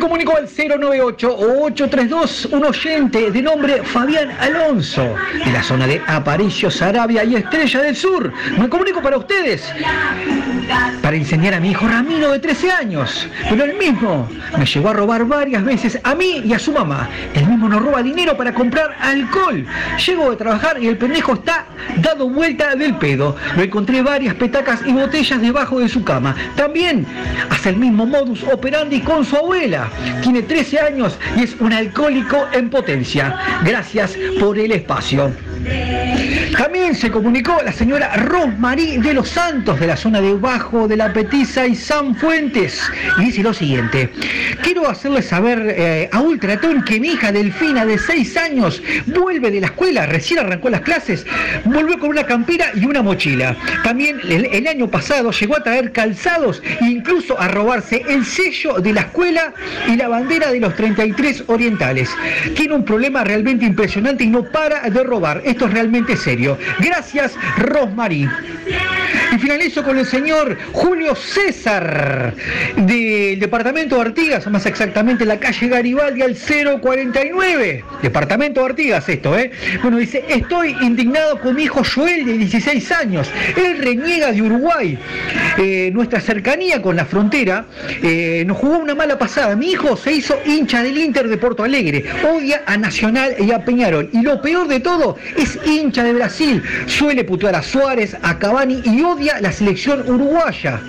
Comunicó al 098-832 un oyente de nombre Fabián Alonso, de la zona de Aparicio, Sarabia y Estrella del Sur. Me comunico para ustedes, para enseñar a mi hijo Ramiro de 13 años. Pero él mismo me llegó a robar varias veces a mí y a su mamá. Él mismo nos roba dinero para comprar alcohol. Llego de trabajar y el pendejo está dado vuelta del pedo. Lo encontré varias petacas y botellas debajo de su cama. También hace el mismo modus operandi con su abuela. Tiene 13 años y es un alcohólico en potencia. Gracias por el espacio. También se comunicó la señora Rosmarí de los Santos de la zona de Bajo de la Petiza y San Fuentes y dice lo siguiente. Quiero hacerle saber eh, a Ultratón que mi hija Delfina de 6 años vuelve de la escuela, recién arrancó las clases, volvió con una campera y una mochila. También el año pasado llegó a traer calzados e incluso a robarse el sello de la escuela y la bandera de los 33 orientales. Tiene un problema realmente impresionante y no para de robar. Esto es realmente serio. Gracias, Rosmarí. Y finalizo con el señor Julio César del departamento de Artigas, más exactamente la calle Garibaldi al 049. Departamento de Artigas esto, ¿eh? Bueno, dice, estoy indignado con mi hijo Joel de 16 años. Él reniega de Uruguay. Eh, nuestra cercanía con la frontera eh, nos jugó una mala pasada. Mi hijo se hizo hincha del Inter de Porto Alegre. Odia a Nacional y a Peñarol. Y lo peor de todo, es hincha de Brasil. Suele putear a Suárez, a Cavani y odia la selección uruguaya.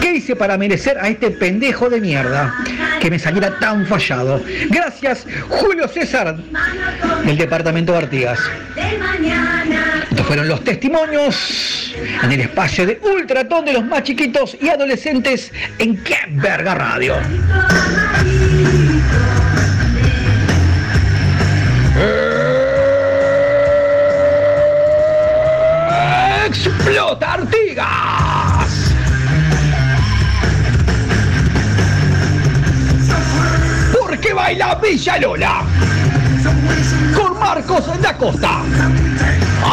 ¿Qué hice para merecer a este pendejo de mierda que me saliera tan fallado? Gracias, Julio César, del departamento de Artigas. Estos fueron los testimonios en el espacio de Ultratón de los más chiquitos y adolescentes en Qué Verga Radio. ¡Explota Artigas! Porque baila Villa Lola con Marcos da Costa,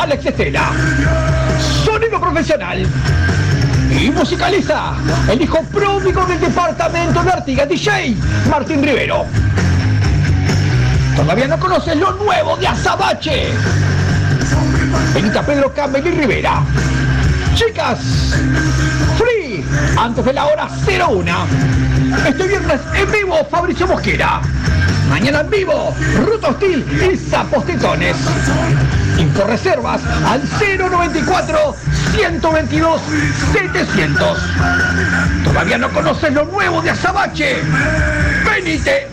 Alex Estela, sonido profesional y musicaliza el hijo pródigo del departamento de Artigas, DJ Martín Rivero. ¿Todavía no conoces lo nuevo de Azabache? Benita Pedro Campbell y Rivera. Chicas, free, antes de la hora 01. Este viernes en vivo Fabricio Mosquera. Mañana en vivo, Ruta Hostil y Sapos Tetones. Info reservas al 094 122 700. ¿Todavía no conoces lo nuevo de Azabache? ¡Venite!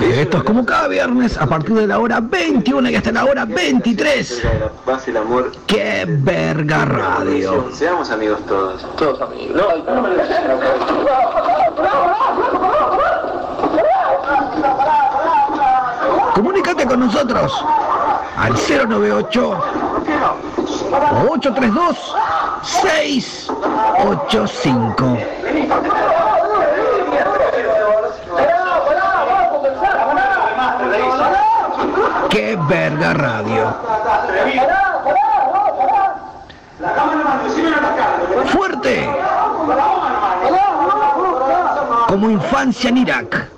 Esto es como cada viernes a partir de la hora 21 y hasta la hora 23. Paz y el amor. ¡Qué verga radio! Seamos amigos todos. Todos amigos. Comunícate con nosotros al 098 832 685. ¡Qué verga radio! ¡Fuerte! Como infancia en Irak.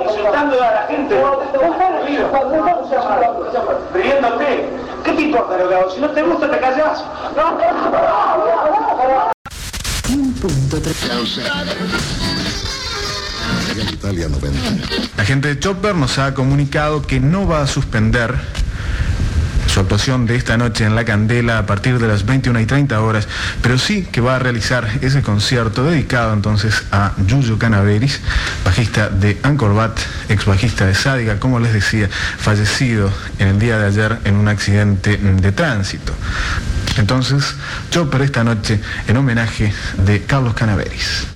insultando a la gente, riéndote. ¿Qué te importa lo que hago? Si no te gusta, te callas. Un punto Italia 90. La gente de Chopper nos ha comunicado que no va a suspender su actuación de esta noche en La Candela a partir de las 21 y 30 horas, pero sí que va a realizar ese concierto dedicado entonces a Yuyo Canaveris, bajista de Ancorbat, ex bajista de Sádiga, como les decía, fallecido en el día de ayer en un accidente de tránsito. Entonces, Chopper esta noche en homenaje de Carlos Canaveris.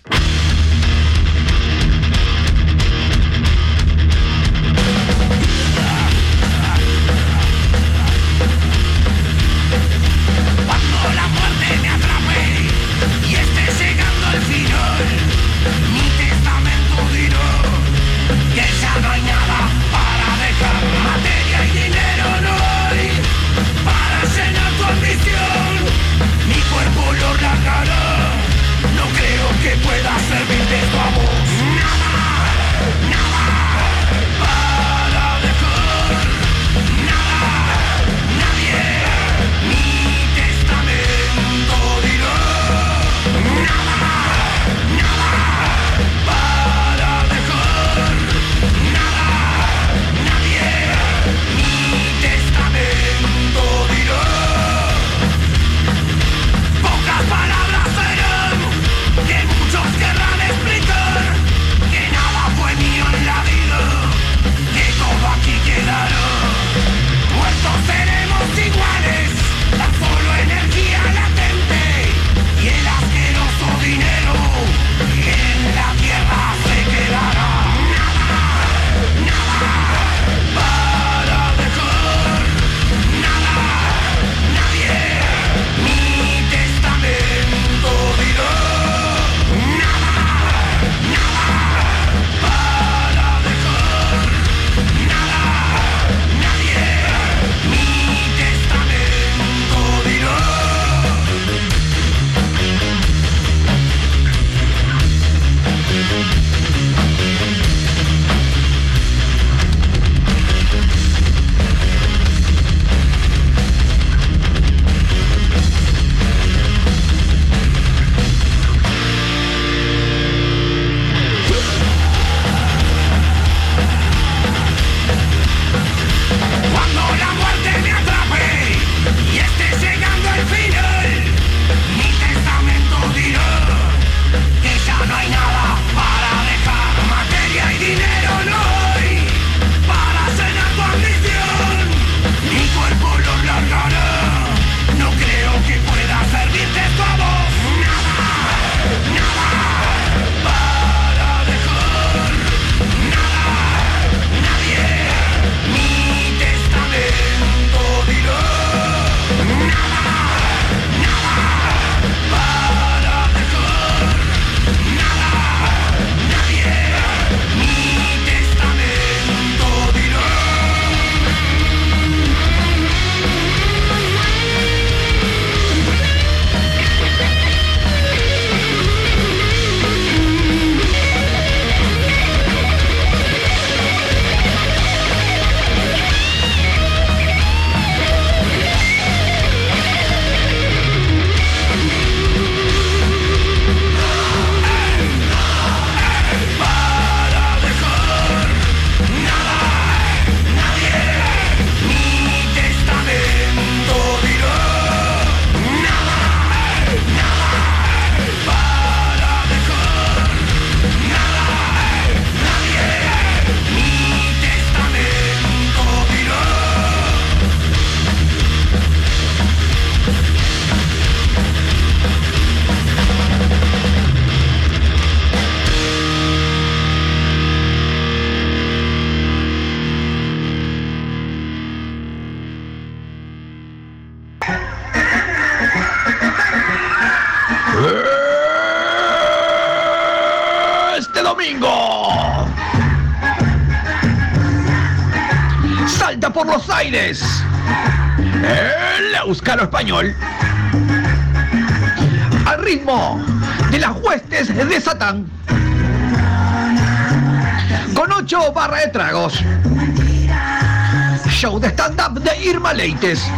De Irma Leites.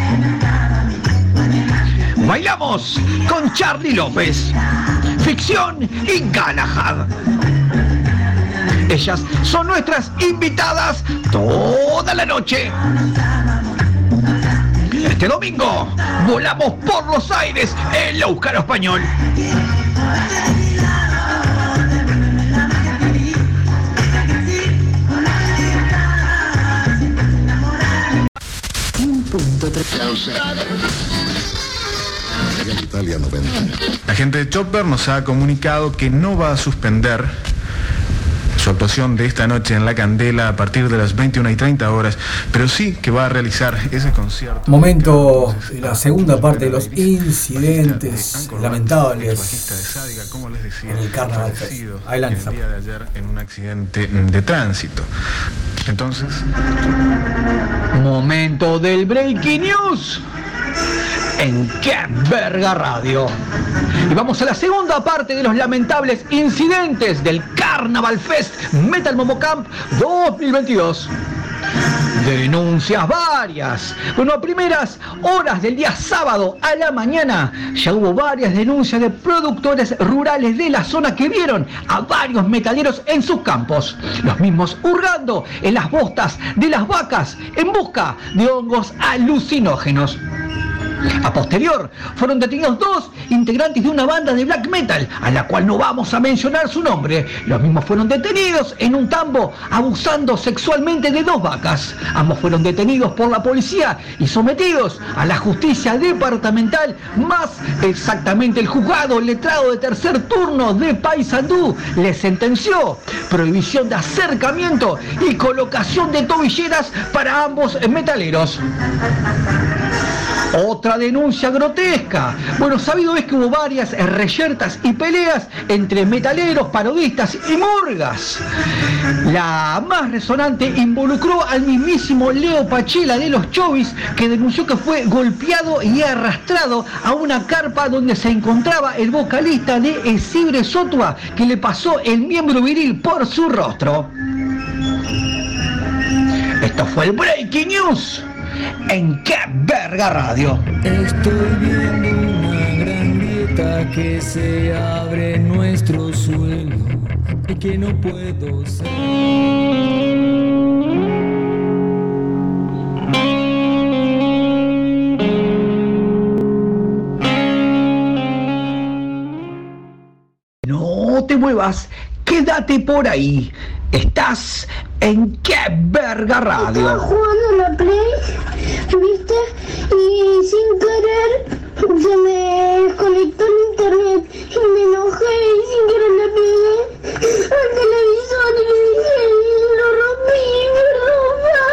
Bailamos con Charlie López. Ficción y Galahad. Ellas son nuestras invitadas toda la noche. Este domingo volamos por los aires en Euskaro Español. Italia 90. La gente de Chopper nos ha comunicado que no va a suspender su actuación de esta noche en La Candela a partir de las 21 y 30 horas, pero sí que va a realizar ese concierto. Momento la segunda parte de los incidentes lamentables en el Carnaval. Adelante, el día de ayer en un accidente de tránsito. Entonces, Momento del Breaking News en Qué Verga Radio. Y vamos a la segunda parte de los lamentables incidentes del Carnaval Fest Metal Momo Camp 2022. Denuncias varias. Bueno, a primeras horas del día sábado a la mañana ya hubo varias denuncias de productores rurales de la zona que vieron a varios metaleros en sus campos. Los mismos hurgando en las bostas de las vacas en busca de hongos alucinógenos. A posterior, fueron detenidos dos integrantes de una banda de black metal, a la cual no vamos a mencionar su nombre. Los mismos fueron detenidos en un tambo abusando sexualmente de dos vacas. Ambos fueron detenidos por la policía y sometidos a la justicia departamental, más exactamente el juzgado letrado de tercer turno de Paysandú les sentenció prohibición de acercamiento y colocación de tobilleras para ambos metaleros. Otra denuncia grotesca. Bueno, sabido es que hubo varias reyertas y peleas entre metaleros, parodistas y murgas. La más resonante involucró al mismísimo Leo Pachela de los Chovis, que denunció que fue golpeado y arrastrado a una carpa donde se encontraba el vocalista de Esibre Sotua, que le pasó el miembro viril por su rostro. Esto fue el Breaking News en Qué Verga Radio. Estoy viendo una gran grieta que se abre en nuestro suelo y que no puedo ser. No te muevas, quédate por ahí. Estás en Qué Verga Estaba Radio. jugando a la Play, ¿viste? Y sin querer se me desconectó el internet y me enojé y sin querer le pegué al televisor y le dije y lo rompí, perdón.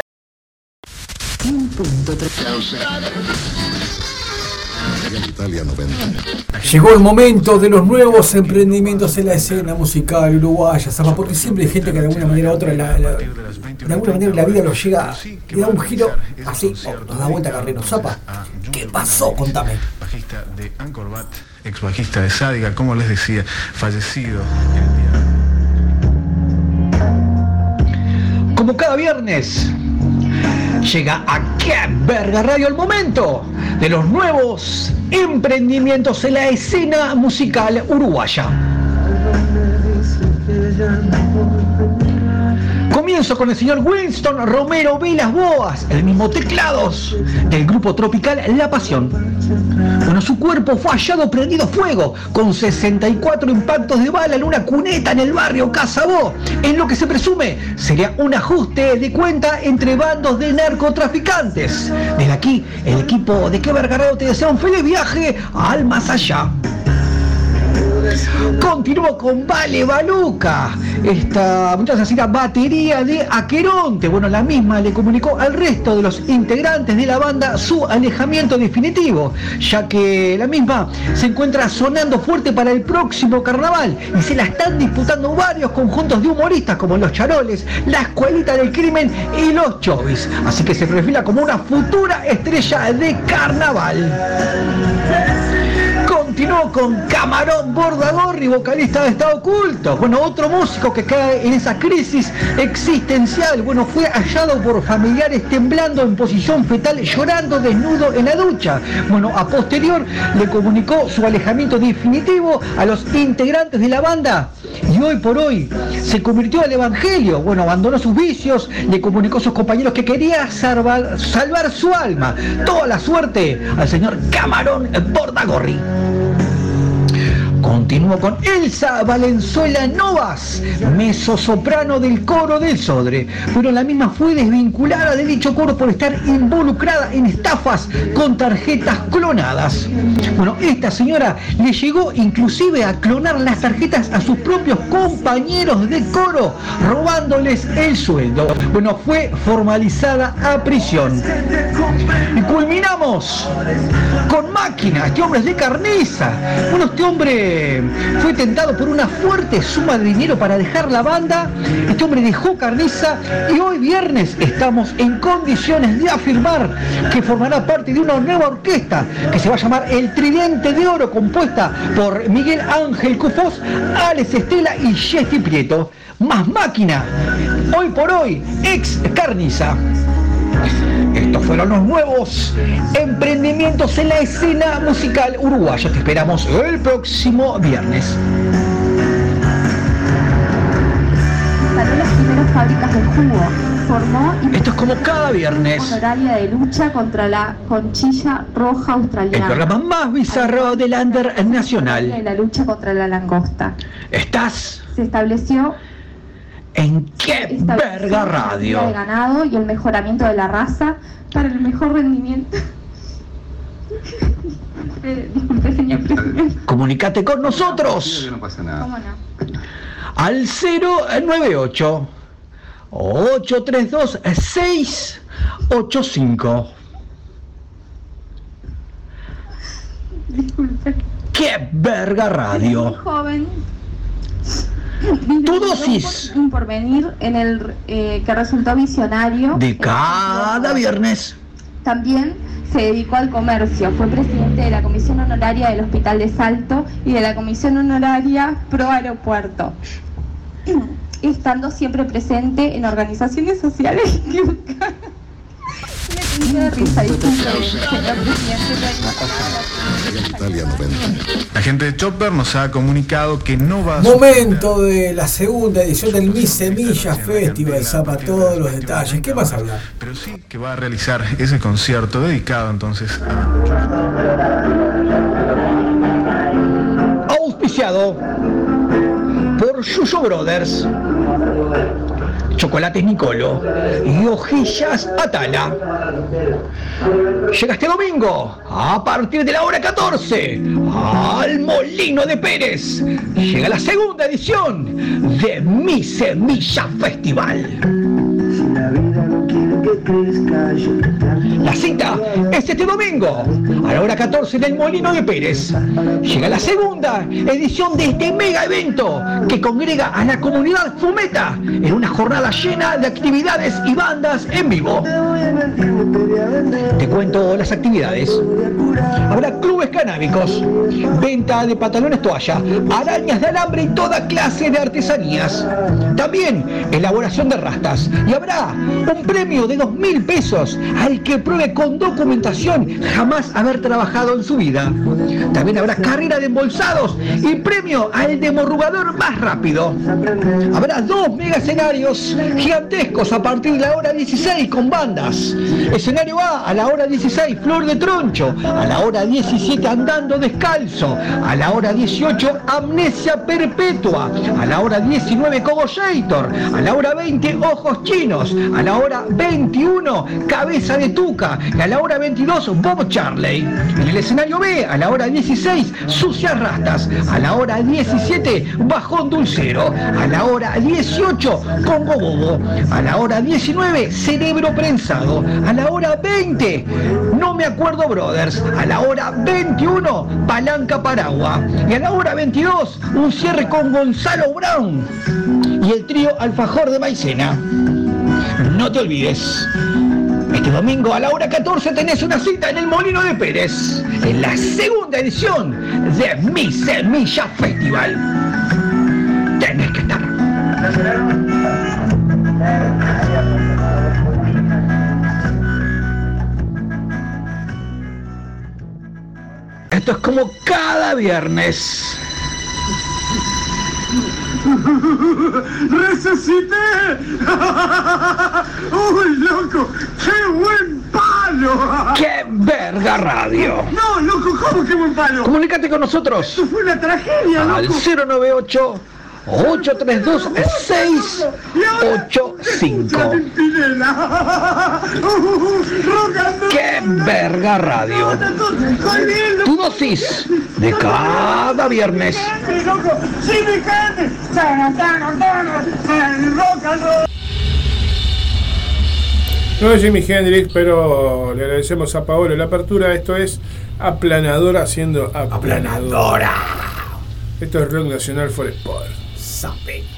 Un punto Italia 90. Llegó el momento de los nuevos emprendimientos en la escena musical uruguaya, Zapa, porque siempre hay gente que de alguna manera u otra, la- la- de alguna manera la vida los llega, le da un giro así, oh, nos da vuelta carreno. Zapa, ¿qué pasó? Contame. bajista de Angkor Wat, ex bajista de Sádiga, como les decía, fallecido. Como cada viernes, llega a Qué Verga Radio el momento de los nuevos emprendimientos en la escena musical uruguaya. Comienzo con el señor Winston Romero Velas Boas, el mismo teclados del grupo tropical La Pasión. Bueno, su cuerpo fue hallado prendido fuego con 64 impactos de bala en una cuneta en el barrio Casabó. En lo que se presume sería un ajuste de cuenta entre bandos de narcotraficantes. Desde aquí, el equipo de Que Vergarreo te desea un feliz viaje al más allá. Continuó con Vale Baluca, esta muchacha así la batería de Aqueronte. Bueno, la misma le comunicó al resto de los integrantes de la banda su alejamiento definitivo, ya que la misma se encuentra sonando fuerte para el próximo carnaval y se la están disputando varios conjuntos de humoristas como Los Charoles, La Escuelita del Crimen y Los Chovis. Así que se perfila como una futura estrella de carnaval. Continuó con Camarón Bordagorri, vocalista de Estado Oculto. Bueno, otro músico que cae en esa crisis existencial. Bueno, fue hallado por familiares temblando en posición fetal, llorando desnudo en la ducha. Bueno, a posterior le comunicó su alejamiento definitivo a los integrantes de la banda y hoy por hoy se convirtió al evangelio. Bueno, abandonó sus vicios, le comunicó a sus compañeros que quería salvar, salvar su alma. Toda la suerte al señor Camarón Bordagorri. Continuó con Elsa Valenzuela Novas, mezzosoprano del coro del Sodre. Pero la misma fue desvinculada de dicho coro por estar involucrada en estafas con tarjetas clonadas. Bueno, esta señora le llegó inclusive a clonar las tarjetas a sus propios compañeros de coro, robándoles el sueldo. Bueno, fue formalizada a prisión. Y culminamos con máquina, este hombre es de carniza. Bueno, este hombre fue tentado por una fuerte suma de dinero para dejar la banda. Este hombre dejó carniza y hoy viernes estamos en condiciones de afirmar que formará parte de una nueva orquesta que se va a llamar El Tridente de Oro, compuesta por Miguel Ángel Cufós, Alex Estela y Jessy Prieto. Más máquina, hoy por hoy, ex carniza. Estos fueron los nuevos emprendimientos en la escena musical uruguaya. Te esperamos el próximo viernes. Las primeras fábricas de jugo. Formó y Esto es como cada viernes. honoraria de lucha contra la conchilla roja El australiana. programa más bizarro del under de nacional. la lucha contra la langosta. Estás Se estableció en qué verga radio. ganado y el mejoramiento de la raza para el mejor rendimiento. Eh, Disculpe, señor presidente. Comunicate con nosotros No pasa ¿Cómo no? al 098 832 685. Disculpe. ¡Qué verga Muy radio! joven. Tu dosis Un porvenir en el eh, que resultó visionario. de cada viernes. También se dedicó al comercio. Fue presidente de la Comisión Honoraria del Hospital de Salto y de la Comisión Honoraria Pro Aeropuerto. Estando siempre presente en organizaciones sociales que buscan. La gente de Chopper nos ha comunicado que no va a Momento de la segunda edición del Mi Semilla Festival, zapa todos los detalles. ¿Qué vas a hablar? Pero sí que va a realizar ese concierto dedicado entonces Auspiciado por Yuyo Brothers. Chocolates Nicolo y hojillas Atala. Llega este domingo a partir de la hora 14 al Molino de Pérez. Llega la segunda edición de Mi Semilla Festival. La cita es este domingo a la hora 14 en el Molino de Pérez. Llega la segunda edición de este mega evento que congrega a la comunidad fumeta en una jornada llena de actividades y bandas en vivo. Te cuento las actividades. Habrá clubes canábicos, venta de pantalones toalla, arañas de alambre y toda clase de artesanías. También elaboración de rastas. Y habrá un premio de dos mil pesos al que pruebe con documentación jamás haber trabajado en su vida. También habrá carrera de embolsados y premio al demorrugador más rápido. Habrá dos mega escenarios gigantescos a partir de la hora 16 con bandas. Escenario A a la hora 16 Flor de Troncho, a la hora 17 Andando Descalzo, a la hora 18 Amnesia Perpetua, a la hora 19 Cogollator, a la hora 20 Ojos Chinos, a la hora 21 Cabeza de Tuca. Y a la hora 22 Bob Charley. En el escenario B a la hora 16 Sucias Rastas, a la hora 17 Bajón Dulcero, a la hora 18 Congo Bobo, a la hora 19 Cerebro Prensado, a la hora 20 No Me Acuerdo Brothers, a la hora 21 Palanca Paragua. Y a la hora 22 un cierre con Gonzalo Brown. Y el trío Alfajor de Maicena. No te olvides, este domingo a la hora 14 tenés una cita en el Molino de Pérez, en la segunda edición de Mi Semilla Festival. Tenés que estar. Esto es como cada viernes. ¡Resucité! ¡Uy, loco! ¡Qué buen palo! ¡Qué verga radio! No, loco, ¿cómo qué buen palo? Comunícate con nosotros Esto fue una tragedia, al loco. 098 832 685. Pimpinela. Rock and roll. ¡Qué verga radio! Tu dosis de cada viernes. No es Jimi Hendrix, pero le agradecemos a Paolo la apertura. Esto es Aplanadora haciendo Aplanadora. Esto es Rock Nacional for Sport. something.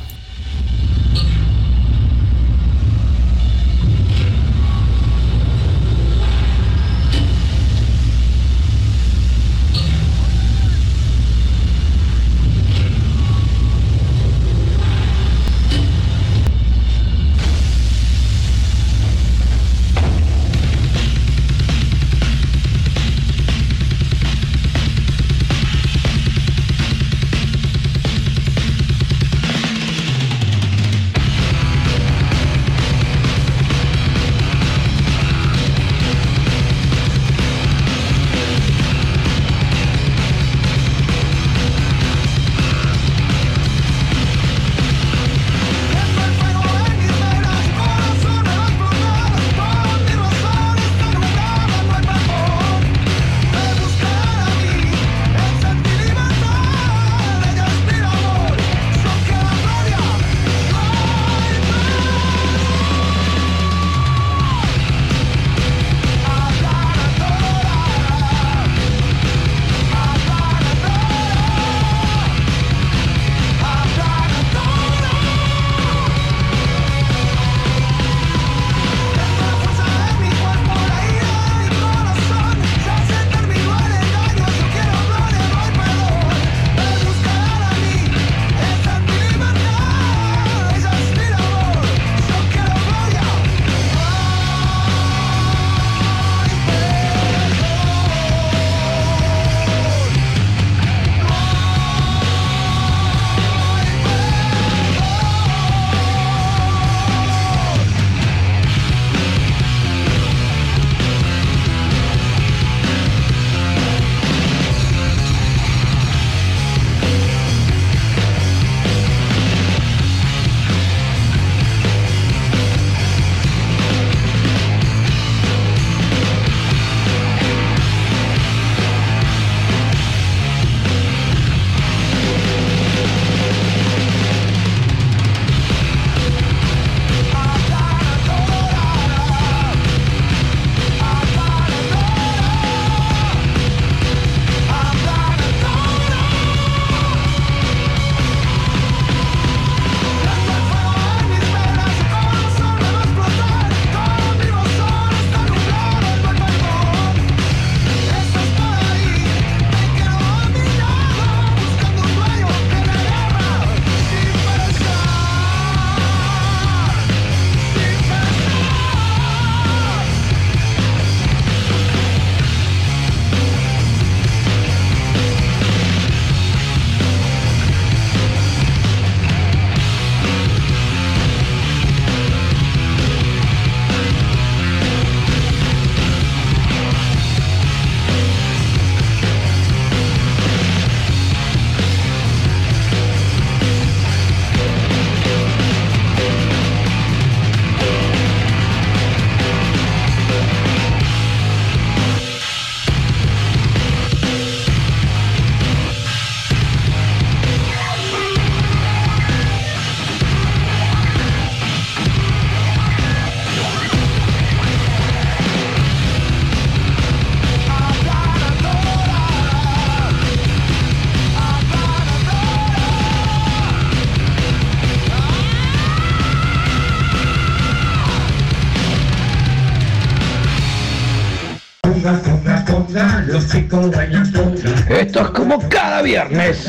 Viernes.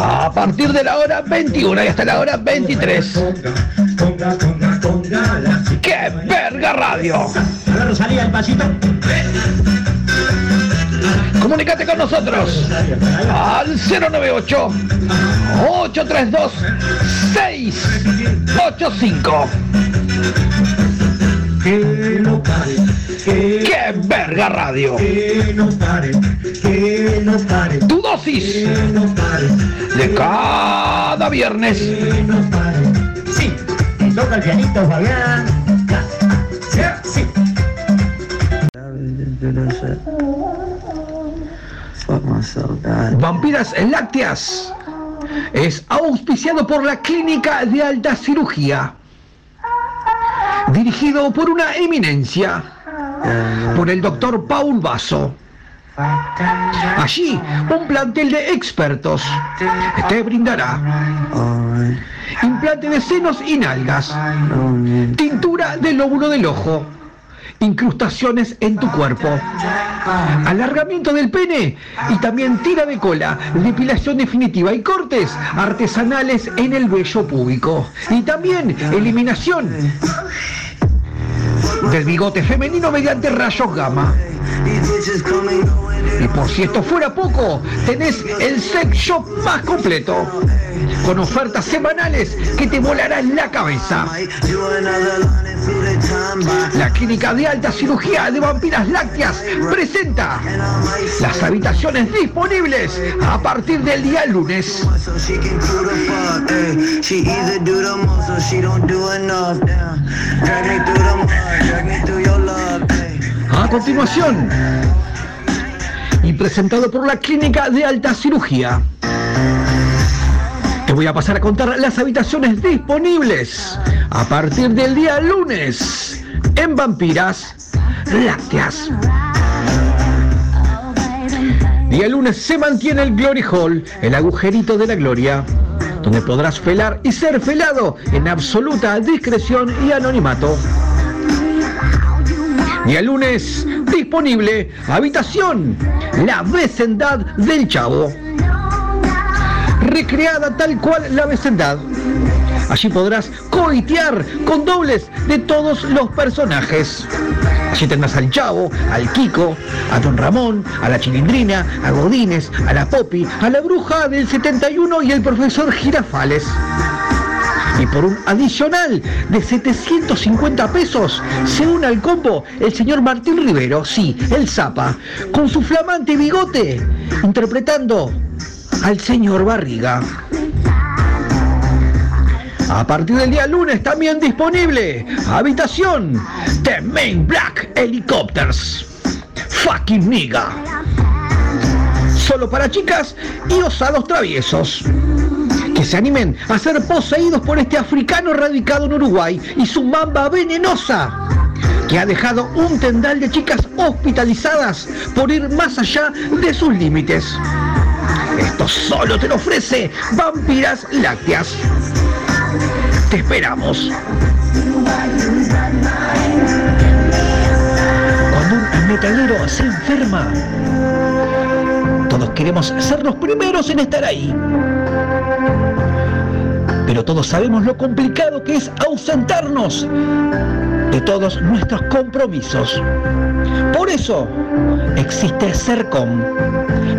A partir de la hora 21 y hasta la hora 23. ¡Qué verga radio! Rosalía, el pasito. Comunícate con nosotros al 098 832 685. No pare, que ¡Qué verga radio! que no pare, que no pare, Tu dosis que no pare, de cada viernes. que no pare. Sí, toca el pianito, Fabián. Sí. Vampiras Lácteas es auspiciado por la Clínica de Alta Cirugía, dirigido por una eminencia, por el doctor Paul Basso. Allí, un plantel de expertos te brindará implante de senos y nalgas, tintura del lóbulo del ojo, incrustaciones en tu cuerpo, alargamiento del pene y también tira de cola, depilación definitiva y cortes artesanales en el vello púbico y también eliminación del bigote femenino mediante rayos gamma. Y por si esto fuera poco, tenés el sex shop más completo, con ofertas semanales que te volarán la cabeza. La clínica de alta cirugía de vampiras lácteas presenta las habitaciones disponibles a partir del día lunes. Continuación, y presentado por la clínica de alta cirugía. Te voy a pasar a contar las habitaciones disponibles a partir del día lunes en Vampiras Lácteas. Día lunes se mantiene el Glory Hall, el agujerito de la gloria, donde podrás felar y ser felado en absoluta discreción y anonimato. Día lunes disponible habitación, la vecindad del Chavo recreada tal cual la vecindad. Allí podrás coitear con dobles de todos los personajes. Allí tendrás al Chavo, al Kiko, a Don Ramón, a la Chilindrina, a Godínez, a la Popi, a la Bruja del 71 y el profesor Girafales. Y por un adicional de 750 pesos se une al combo el señor Martín Rivero, sí, el Zapa, con su flamante bigote, interpretando al señor Barriga. A partir del día lunes también disponible habitación The Main Black Helicopters. Fucking nigga. Solo para chicas y osados traviesos. Que se animen a ser poseídos por este africano radicado en Uruguay y su mamba venenosa que ha dejado un tendal de chicas hospitalizadas por ir más allá de sus límites. Esto solo te lo ofrece Vampiras Lácteas. Te esperamos. Cuando un metalero se enferma, todos queremos ser los primeros en estar ahí. Pero todos sabemos lo complicado que es ausentarnos de todos nuestros compromisos. Por eso existe CERCOM,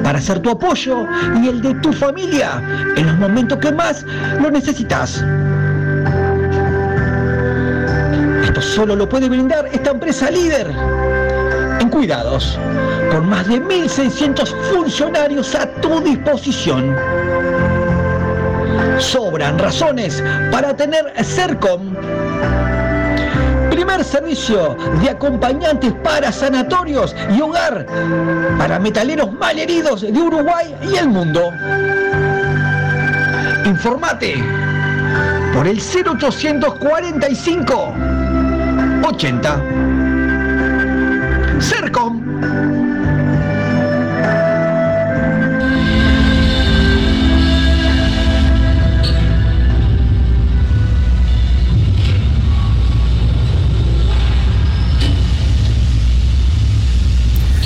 para ser tu apoyo y el de tu familia en los momentos que más lo necesitas. Esto solo lo puede brindar esta empresa líder en cuidados, con más de 1.600 funcionarios a tu disposición. Sobran razones para tener CERCOM primer servicio de acompañantes para sanatorios y hogar para metaleros malheridos de Uruguay y el mundo. Informate por el 0845 80 CERCOM.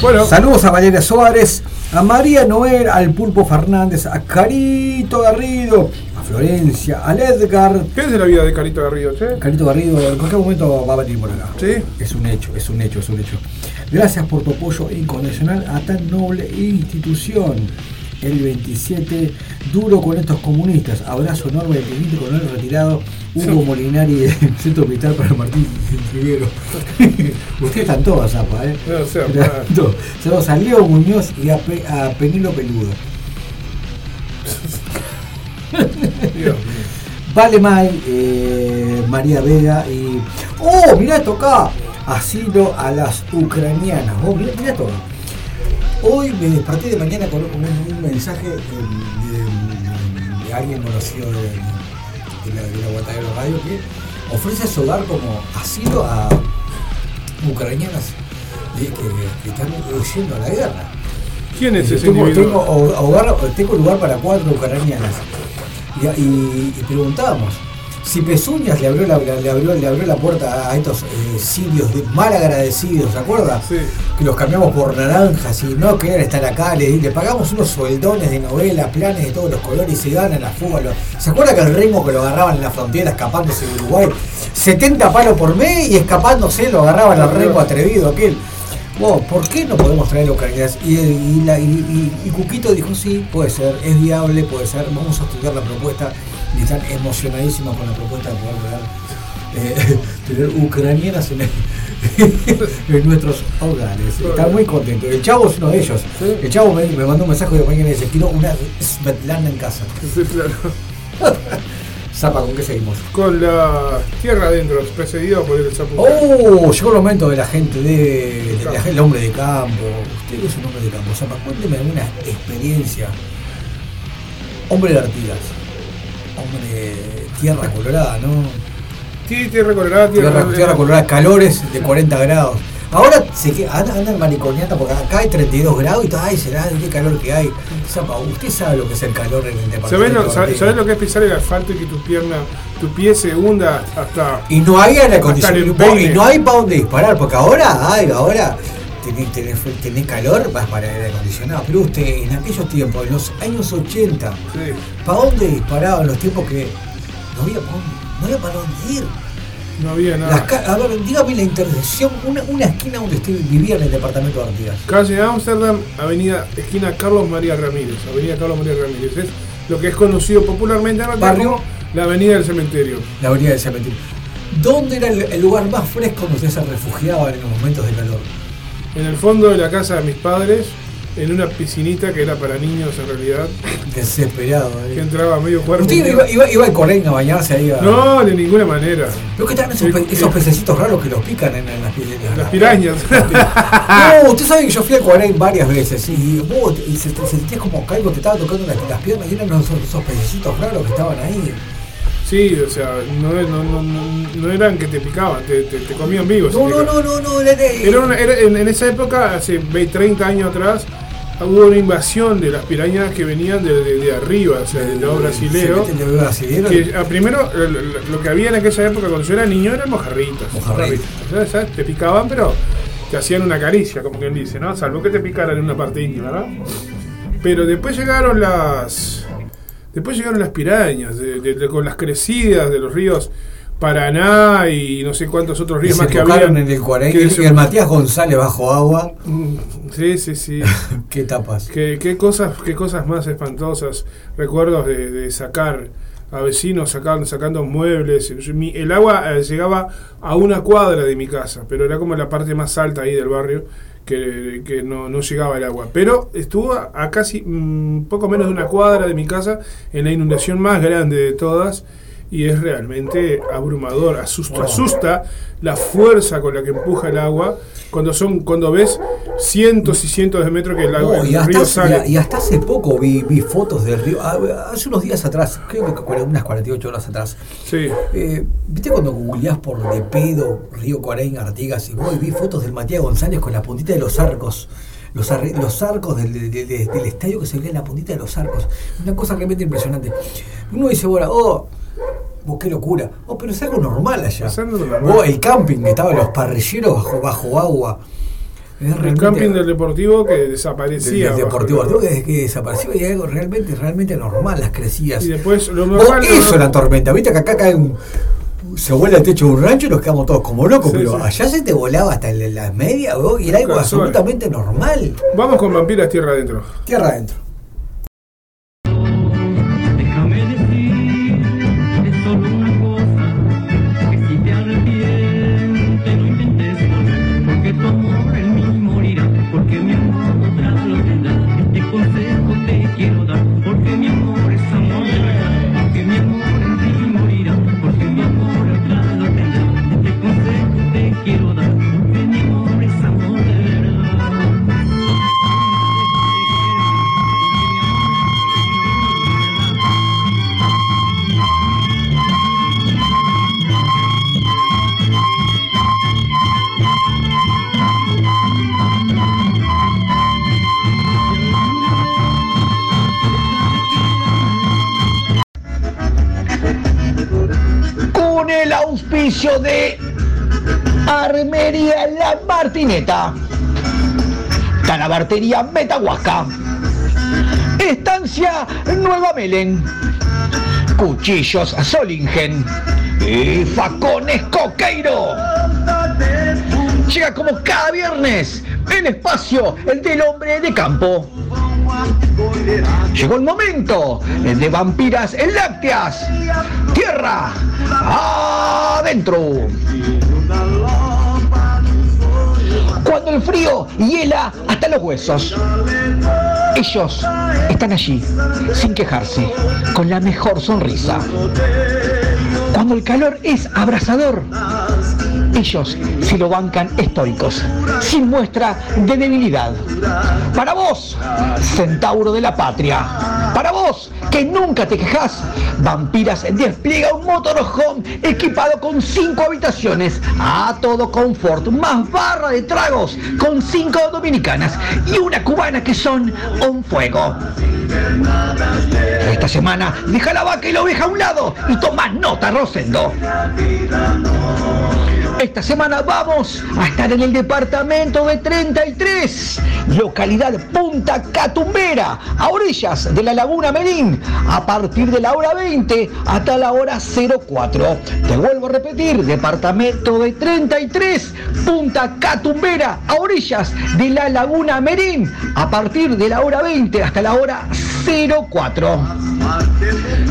Bueno. Saludos a Valeria Suárez, a María Noel, al Pulpo Fernández, a Carito Garrido, a Florencia, al Edgar. ¿Qué es de la vida de Carito Garrido, che? Carito Garrido en cualquier momento va a venir por acá. Sí. Es un hecho, es un hecho, es un hecho. Gracias por tu apoyo incondicional a tan noble institución. El 27, duro con estos comunistas. Abrazo enorme del teniente coronel retirado Hugo Molinari del Centro Militar para Martín Triguero. Ustedes están todas, Zapa, ¿eh? No, sea, todos. Saludos a Leo Muñoz y a, Pe- a Penilo Peludo. Vale Mal, eh, María Vega y. ¡Oh! Mirá esto acá. Asilo a las ucranianas. Oh, mirá, mirá todo. Hoy me desperté de mañana con un, un mensaje de, de alguien conocido de, la, de la Radio que ofrece su hogar como asilo a ucranianas eh, que, que están huyendo a la guerra. ¿Quién es Eh, ese tengo, hogar- tengo lugar para cuatro ucranianas. Y, y- y preguntábamos si Pezuñas le abrió la, le abrió, le abrió la puerta a estos eh, sirios mal agradecidos, ¿se acuerda? Que los cambiamos por naranjas y no querían estar acá, le, le pagamos unos sueldones de novela, planes de todos los colores y se ganan la fuga. Lo- ¿Se acuerda que el Rengo que lo agarraban en la frontera escapándose de Uruguay? 70 palos por mes y escapándose lo agarraban al Rengo atrevido aquel. Vos, ¿por qué no podemos traer? Y, y- y- y Cuquito dijo, sí, puede ser, es viable, puede ser, vamos a estudiar la propuesta. Y están emocionadísimos con la propuesta de poder eh, tener ucranianas en, en nuestros hogares. Están muy contentos. El chavo es uno de ellos. El chavo me, me mandó un mensaje de mañana y dice, quiero una Svetlana en casa. Sí, claro. Zapa, ¿con qué seguimos? Con la tierra adentro, precedido por el Zapucay. Oh, llegó el momento de la gente de, de la gente- el hombre de campo. Usted es un hombre de campo. Zapa, cuénteme alguna experiencia. Hombre de Artigas. Hombre tierra colorada, ¿no? Sí, tierra colorada, tierra, Tierra, tierra colorada, calores de 40 grados. Ahora se andan mariconeando porque acá hay 32 grados y todo, ay, será qué calor que hay. Zapa, usted sabe lo que es el calor en el ¿Sabés departamento. lo, de sabés- sabés lo que es pisar el asfalto y que tu pierna, tu pie se hunda hasta. Y no hay aire acondicionado. Y no hay para dónde disparar, porque ahora, ay, ahora tenés, tenés, tenés calor, vas para el aire acondicionado. Pero usted, en aquellos tiempos, en los años 80, ¿para dónde disparaba en los tiempos que no había para dónde, no había para dónde ir? No había nada. Las a ver, dígame la intersección, una, una esquina donde usted vivía en el departamento de Artigas. Calle Amsterdam, avenida esquina Carlos María Ramírez. Avenida Carlos María Ramírez. Es lo que es conocido popularmente en Artigas Barrio. como la avenida del cementerio. La avenida del cementerio. ¿Dónde era el, el lugar más fresco donde usted se refugiaba en los momentos de calor? En el fondo de la casa de mis padres, en una piscinita que era para niños en realidad. Desesperado. eh. Que entraba medio cuerpo. ¿Usted iba, iba, iba al Corén a bañarse ahí? A... No, de ninguna manera. Pero que están esos, pe- esos pececitos raros que los pican en, en las, pi- en Las pirañas. No, usted sabe que yo fui al Cuarén varias veces y vos y se, te sentías como que algo te estaba tocando las, las piernas y eran esos, esos pececitos raros que estaban ahí. Sí, o sea, no, no, no, no- eran que te picaban, te, te, te comían vivos. No, no, no, no, no, era, Era una- era- en, en esa época, hace 20, 30 años atrás, hubo una invasión de las pirañas que venían de, de- de arriba, o sea, del lado brasilero. Se brasilero. Que, ah, primero, lo, lo- lo que había en aquella época cuando yo era niño eran mojarritas. Mojarritas. mojarritas. ¿sabes? Te picaban, pero te hacían una caricia, como quien dice, ¿no? Salvo que te picaran en una parte íntima, ¿verdad? Pero después llegaron las. Después llegaron las pirañas, de- de- de- con las crecidas de los ríos Paraná y no sé cuántos otros Que ríos se más que tocaron había. en el Cuarén que y se- el Matías González bajo agua. Sí, sí, sí. Qué tapas. Qué, qué cosas, qué cosas más espantosas. Recuerdos de, de sacar a vecinos sacar, sacando muebles. Mi- el agua eh, llegaba a una cuadra de mi casa, pero era como la parte más alta ahí del barrio que, no, no llegaba el agua. Pero estuvo a, casi mm, poco menos de una cuadra de mi casa en la inundación más grande de todas. Y es realmente abrumador, asusta, asusta la fuerza con la que empuja el agua cuando son cuando ves cientos y cientos de metros que el, agua, No, y, hasta, río sale. y hasta hace poco vi, vi fotos del río. ah, Hace unos días atrás, creo que unas 48 horas atrás. Sí. Eh, ¿Viste cuando googleás por de pedo Río Cuarén, Artigas y voy? Vi fotos del Matías González con la puntita de los arcos. Los, arre- los arcos del, del- del- del estadio que se veía en la puntita de los arcos. Una cosa realmente impresionante. Uno dice, bueno, oh, vos qué locura. Oh, pero es algo normal allá. Oh, el camping que estaba los parrilleros bajo, bajo agua. Es El camping del deportivo que desaparecía. Del bajo deportivo desde que desapareció y algo realmente, realmente normal, las crecidas. Y después lo Oh, normal. eso lo- la tormenta, viste que acá cae un. Se vuela el techo de un rancho y nos quedamos todos como locos, Sí, pero sí. allá se te volaba hasta las medias oh, y era algo Calzones. absolutamente normal. Vamos con vampiras tierra adentro. Tierra adentro. Auspicio de Armería La Martineta, Talabartería Metahuasca, Estancia Nueva Melen, Cuchillos Solingen y Facones Coqueiro. Llega como cada viernes el espacio del hombre de campo. Llegó el momento de vampiras lácteas. Tierra adentro. Cuando el frío hiela hasta los huesos. Ellos están allí, sin quejarse, con la mejor sonrisa. Cuando el calor es abrasador, ellos se lo bancan estoicos, sin muestra de debilidad. Para vos, centauro de la patria, para vos, que nunca te quejas, Vampiras despliega un motorhome equipado con cinco habitaciones, a todo confort, más barra de tragos, con cinco dominicanas y una cubana que son un fuego. Esta semana deja la vaca y la oveja a un lado y toma nota, Rosendo. Esta semana vamos a estar en el departamento de 33, localidad Punta Catumbera, a orillas de la Laguna Merín, a partir de la hora 20 hasta la hora 04. Te vuelvo a repetir, departamento de 33, Punta Catumbera, a orillas de la Laguna Merín, a partir de la hora 20 hasta la hora 04.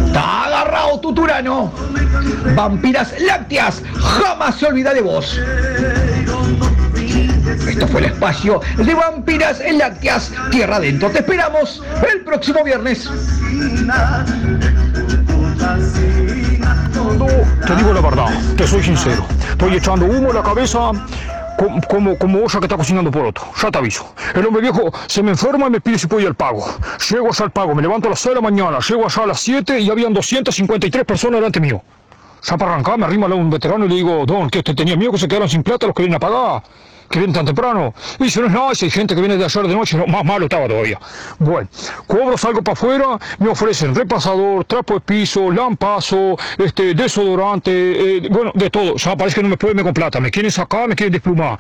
Está agarrado tu turano. Vampiras lácteas, jamás se olvida de vos. Esto fue el espacio de Vampiras Lácteas, Tierra Adentro. Te esperamos el próximo viernes. Te digo la verdad, te soy sincero. Estoy echando humo en la cabeza co- como, como olla que está cocinando por otro. Ya te aviso. El hombre viejo se me enferma y me pide si puedo ir al pago. Llego allá al pago, me levanto a las 6 de la mañana, llego allá a las 7 y habían 253 personas delante mío. Ya para arrancar me arrima a un veterano y le digo, Don, ¿qué usted tenía miedo que se quedaran sin plata los que vienen a pagar? Que vienen tan temprano. Y dice, no nada, si hay gente que viene de ayer de noche, no, más malo estaba todavía. Bueno, cobro, salgo para afuera, me ofrecen repasador, trapo de piso, lampazo, este, desodorante, eh, bueno, de todo. Ya parece que no me pueden con plata, me quieren sacar, me quieren desplumar.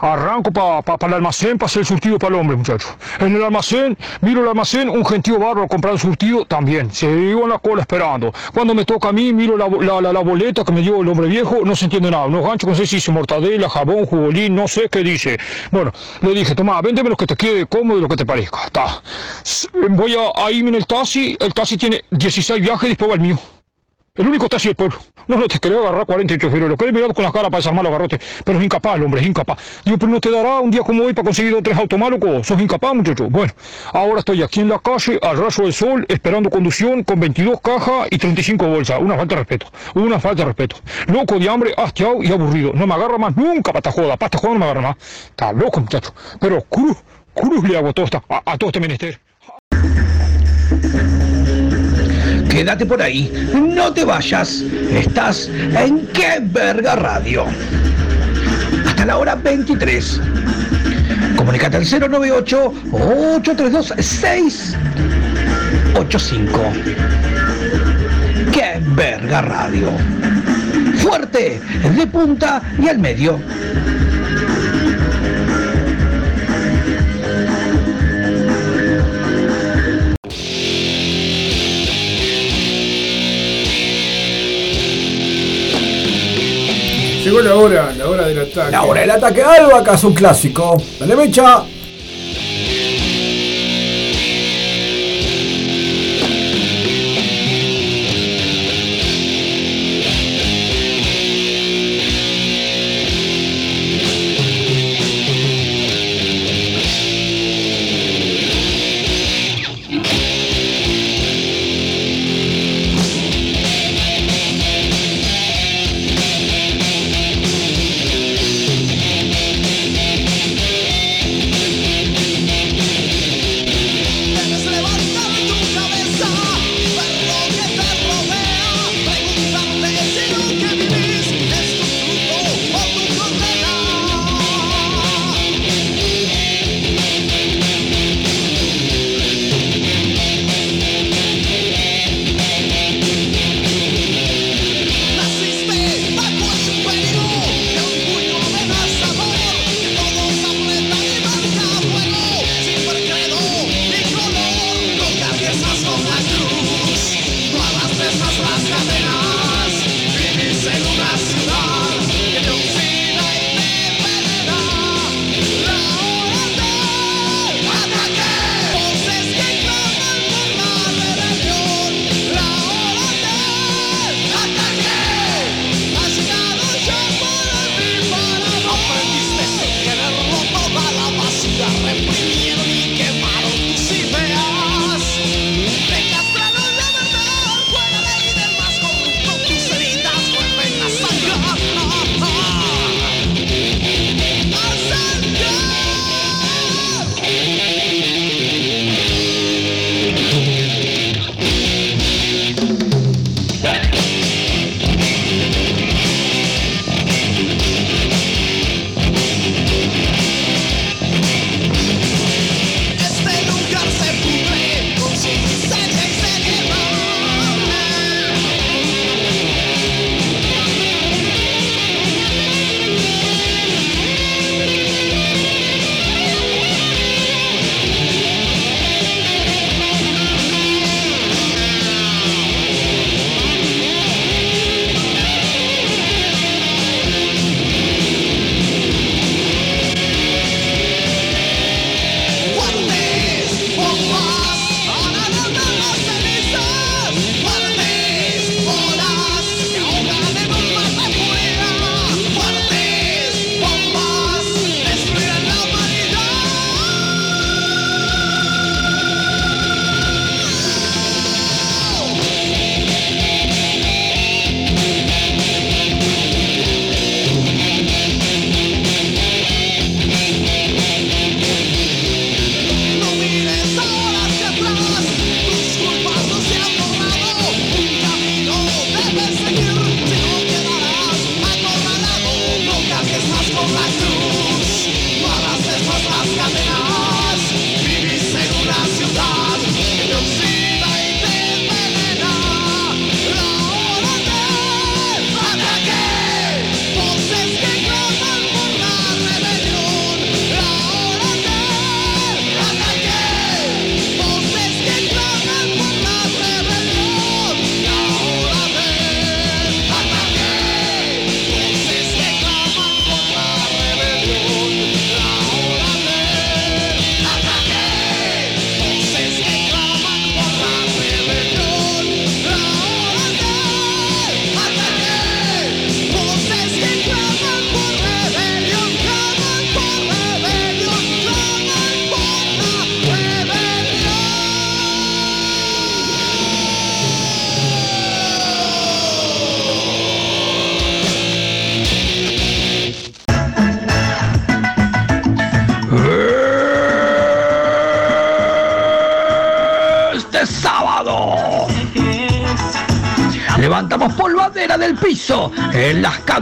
Arranco para el almacén para hacer el surtido para el hombre, muchachos. En el almacén, miro el almacén, un gentío bárbaro el surtido también. Se iba en la cola esperando. Cuando me toca a mí, miro la, la, la- boleta que me dio el hombre viejo, no se entiende nada. Unos ganchos, no sé si dice mortadela, jabón, jugolín, no sé qué dice. Bueno, le dije, toma, véndeme lo que te quede cómodo y lo que te parezca. S- Voy a, a irme en el taxi, el taxi tiene 16 viajes y después va el mío. El único taxi del pueblo. No, no te quería agarrar 48 choferes. Lo que mirado con la cara para desarmar los garrotes. Pero es incapaz, el hombre, es incapaz. Digo, pero no te dará un día como hoy para conseguir dos tres autos malucos. Sos incapaz, muchacho. Bueno, ahora estoy aquí en la calle, al rayo del sol, esperando conducción con 22 cajas y 35 bolsas. Una falta de respeto. Una falta de respeto. Loco de hambre, hastiado y aburrido. No me agarra más nunca para esta joda. Para esta joda no me agarra más. Está loco, muchacho. Pero cruz, cruz le hago a todo, esta, a, a todo este menester. Quédate por ahí, no te vayas. Estás en Qué Verga Radio. Hasta la hora 23. Comunicate al 098-832-685. Qué Verga Radio. Fuerte, de punta y al medio. Hora, la hora del ataque. La hora del ataque Albaca es un clásico. Dale mecha.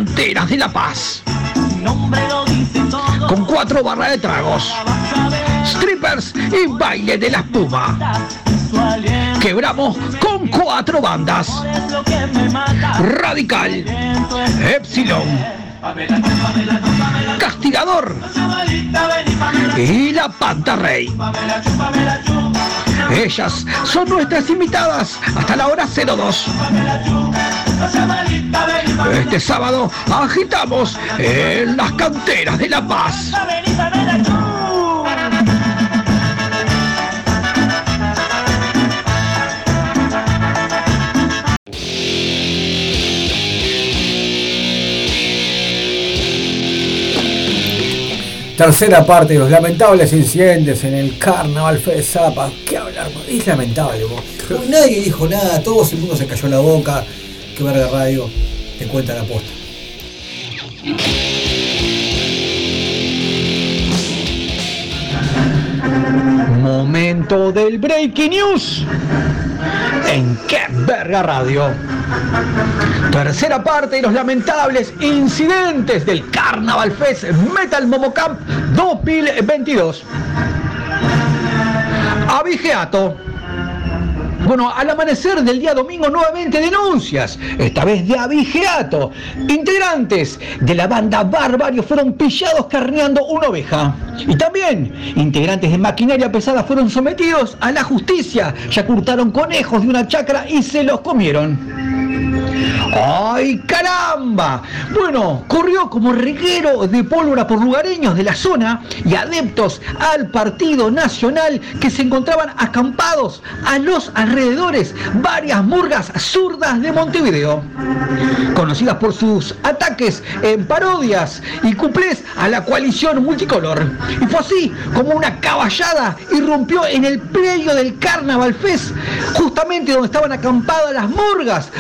De La Paz. Con cuatro barras de tragos, strippers y baile de la espuma. Quebramos con cuatro bandas. Radical, Epsilon, Castigador y la Panta Rey. Ellas son nuestras invitadas hasta la hora 02. Este sábado agitamos en las canteras de La Paz. Tercera parte de los lamentables incidentes en el Carnaval Fest Zapa. ¿Qué hablar? Es lamentable, vos. Nadie dijo nada, todo el mundo se cayó la boca. Que verga radio te cuenta la posta. Momento del Breaking News en Qué Verga Radio. Tercera parte de los lamentables incidentes del Carnaval Fest Metal Momo Camp 2022. Abigeato. Bueno, al amanecer del día domingo nuevamente denuncias, esta vez de abigeato. Integrantes de la banda Barbario fueron pillados carneando una oveja. Y también integrantes de maquinaria pesada fueron sometidos a la justicia, ya curtaron conejos de una chacra y se los comieron. ¡Ay, caramba! Bueno, corrió como reguero de pólvora por lugareños de la zona y adeptos al Partido Nacional que se encontraban acampados a los alrededores varias murgas zurdas de Montevideo, conocidas por sus ataques en parodias y cuplés a la coalición multicolor. Y fue así como una caballada irrumpió en el predio del Carnaval Fest, justamente donde estaban acampadas las murgas,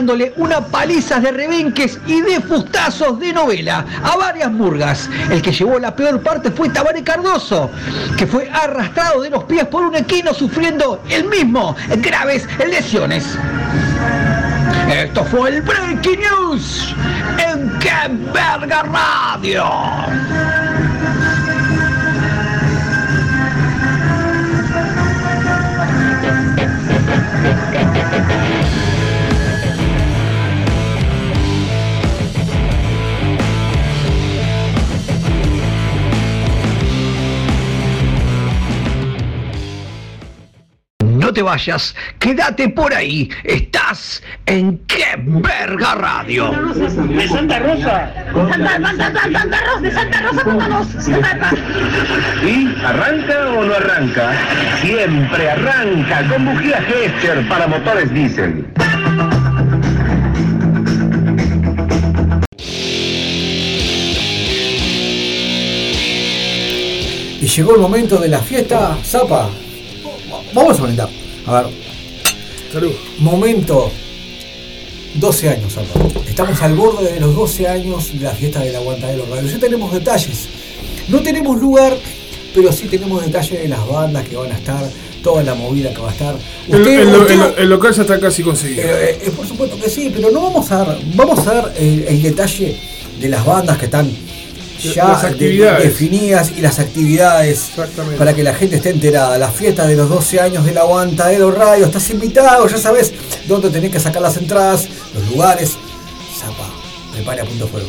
propinándole una paliza de rebenques y de fustazos de novela a varias murgas. El que llevó la peor parte fue Tabaré Cardoso, que fue arrastrado de los pies por un equino sufriendo el mismo graves lesiones. Esto fue el Breaking News en Que Verga Radio. No te vayas, quédate por ahí. Estás en Qué Verga Radio. De Santa Rosa. Santa, Santa, Santa, Santa Rosa, de Santa Rosa. ¿Y arranca o no arranca? Siempre arranca con bujía Gescher para motores diésel. Y llegó el momento de la fiesta, Zapa. Vamos a brindar. A ver. Salud. Momento. 12 años. Estamos al borde de los 12 años de la fiesta del aguantadero radio. Ya tenemos detalles. No tenemos lugar, pero sí tenemos detalles de las bandas que van a estar, toda la movida que va a estar. El, Usted- el lo- usted- el lo- el local ya está casi conseguido. eh, eh, por supuesto que sí, pero no vamos a dar, vamos a dar el, el detalle de las bandas que están ya Las actividades. definidas y las actividades para que la gente esté enterada. La fiesta de los 12 años del Aguantadero Radio, estás invitado, ya sabes dónde tenés que sacar las entradas, los lugares. Zapa, prepare a punto fuego.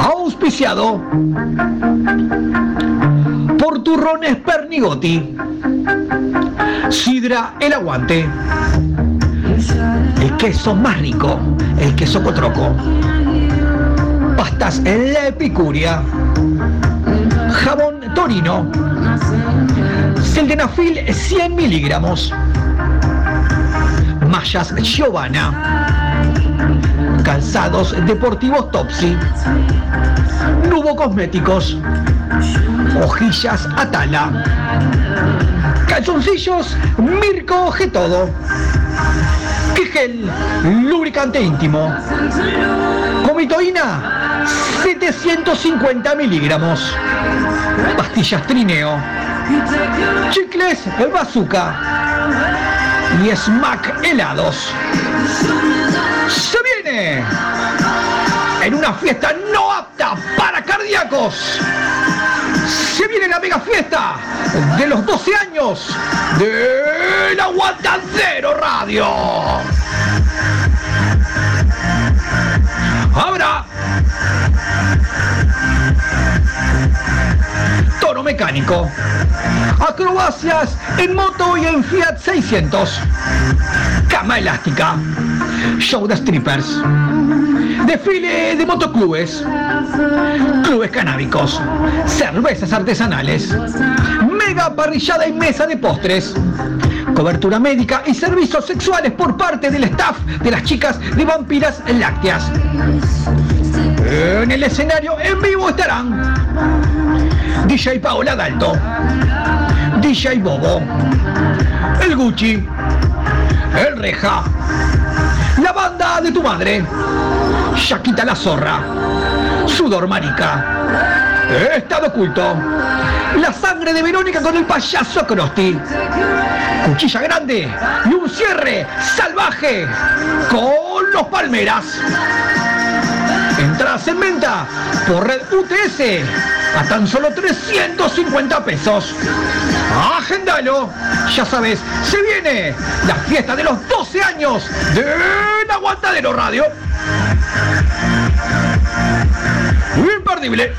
Auspiciado Turrones Pernigotti. Sidra El Aguante. El queso más rico, el queso cotroco. Pastas en la epicuria. Jabón Torino. Sildenafil 100 miligramos. Mallas Giovanna. Calzados deportivos Topsy. Nubo Cosméticos. Hojillas Atala. Calzoncillos Mirko Getodo. Lubricante íntimo. Comitoína 750 miligramos. Pastillas Trineo. Chicles Bazooka. Y Smack Helados. En una fiesta no apta para cardíacos. Se viene la mega fiesta de los 12 años del Aguantadero Radio. Habrá tono mecánico, Acrobacias en moto y en Fiat 600. Cama elástica. Show de strippers. Desfile de motoclubes. Clubes canábicos. Cervezas artesanales. Mega parrillada y mesa de postres. Cobertura médica y servicios sexuales por parte del staff de las chicas de Vampiras Lácteas. En el escenario en vivo estarán DJ Paola Dalto, DJ Bobo, el Gucci, el Reja, de tu madre, Shaquita la Zorra, Sudor Marica, Estado Oculto, la sangre de Verónica con el payaso Crosti, cuchilla grande y un cierre salvaje con los Palmeras. Entradas en venta por red UTS a tan solo 350 pesos. Agendalo. Ya sabes, se viene la fiesta de los 12 años del Aguantadero Radio. Imperdible.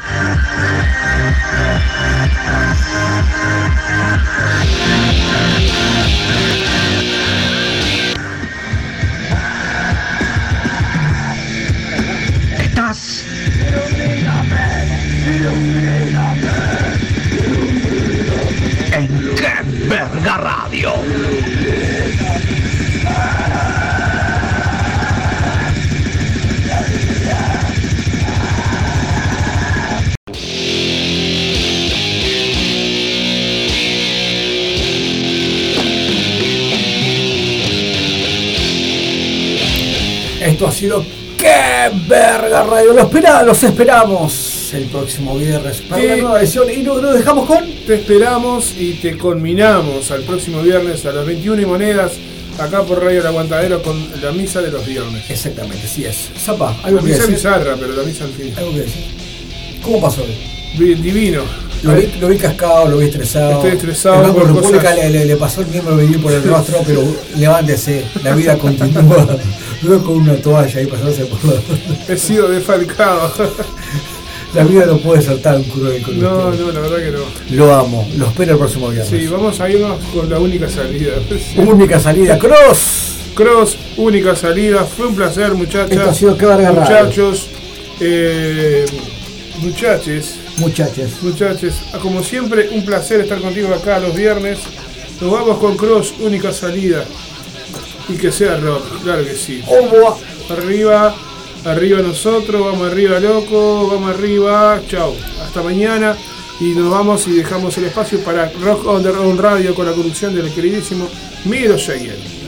Esto ha sido ¡Qué verga radio! Lo espera, los esperamos el próximo viernes para una nueva edición y nos, nos dejamos con Te esperamos y te conminamos al próximo viernes a las 21 y monedas acá por Radio El Aguantadero con la misa de los viernes. Exactamente, sí es. Zapa, La algo que misa decir. bizarra, pero la misa al fin. Algo que decir. ¿Cómo pasó hoy? Divino. Lo vi, lo vi cascado, lo vi estresado. Estoy estresado El Banco por República cosas- le, le- le pasó el miembro vivir por el rostro, pero levántese, la vida continúa. No con una toalla y pasarse por la... He sido defalcado. La vida no puede ser tan cruel con No, usted. no, la verdad que no. Lo amo, lo espero el próximo viernes. Sí, vamos a irnos con la única salida. Única salida, Cross. Cross, única salida. Fue un placer, muchachas. Esto ha sido. Muchachos, eh, muchaches. Muchachos. Muchachos, como siempre, un placer estar contigo acá los viernes. Nos vamos con Cross, única salida. Y que sea rock, claro que sí. Arriba, arriba nosotros, vamos arriba loco, vamos arriba, chao. Hasta mañana. Y nos vamos y dejamos el espacio para Rock on the Road Radio con la conducción del queridísimo Miro Jayer.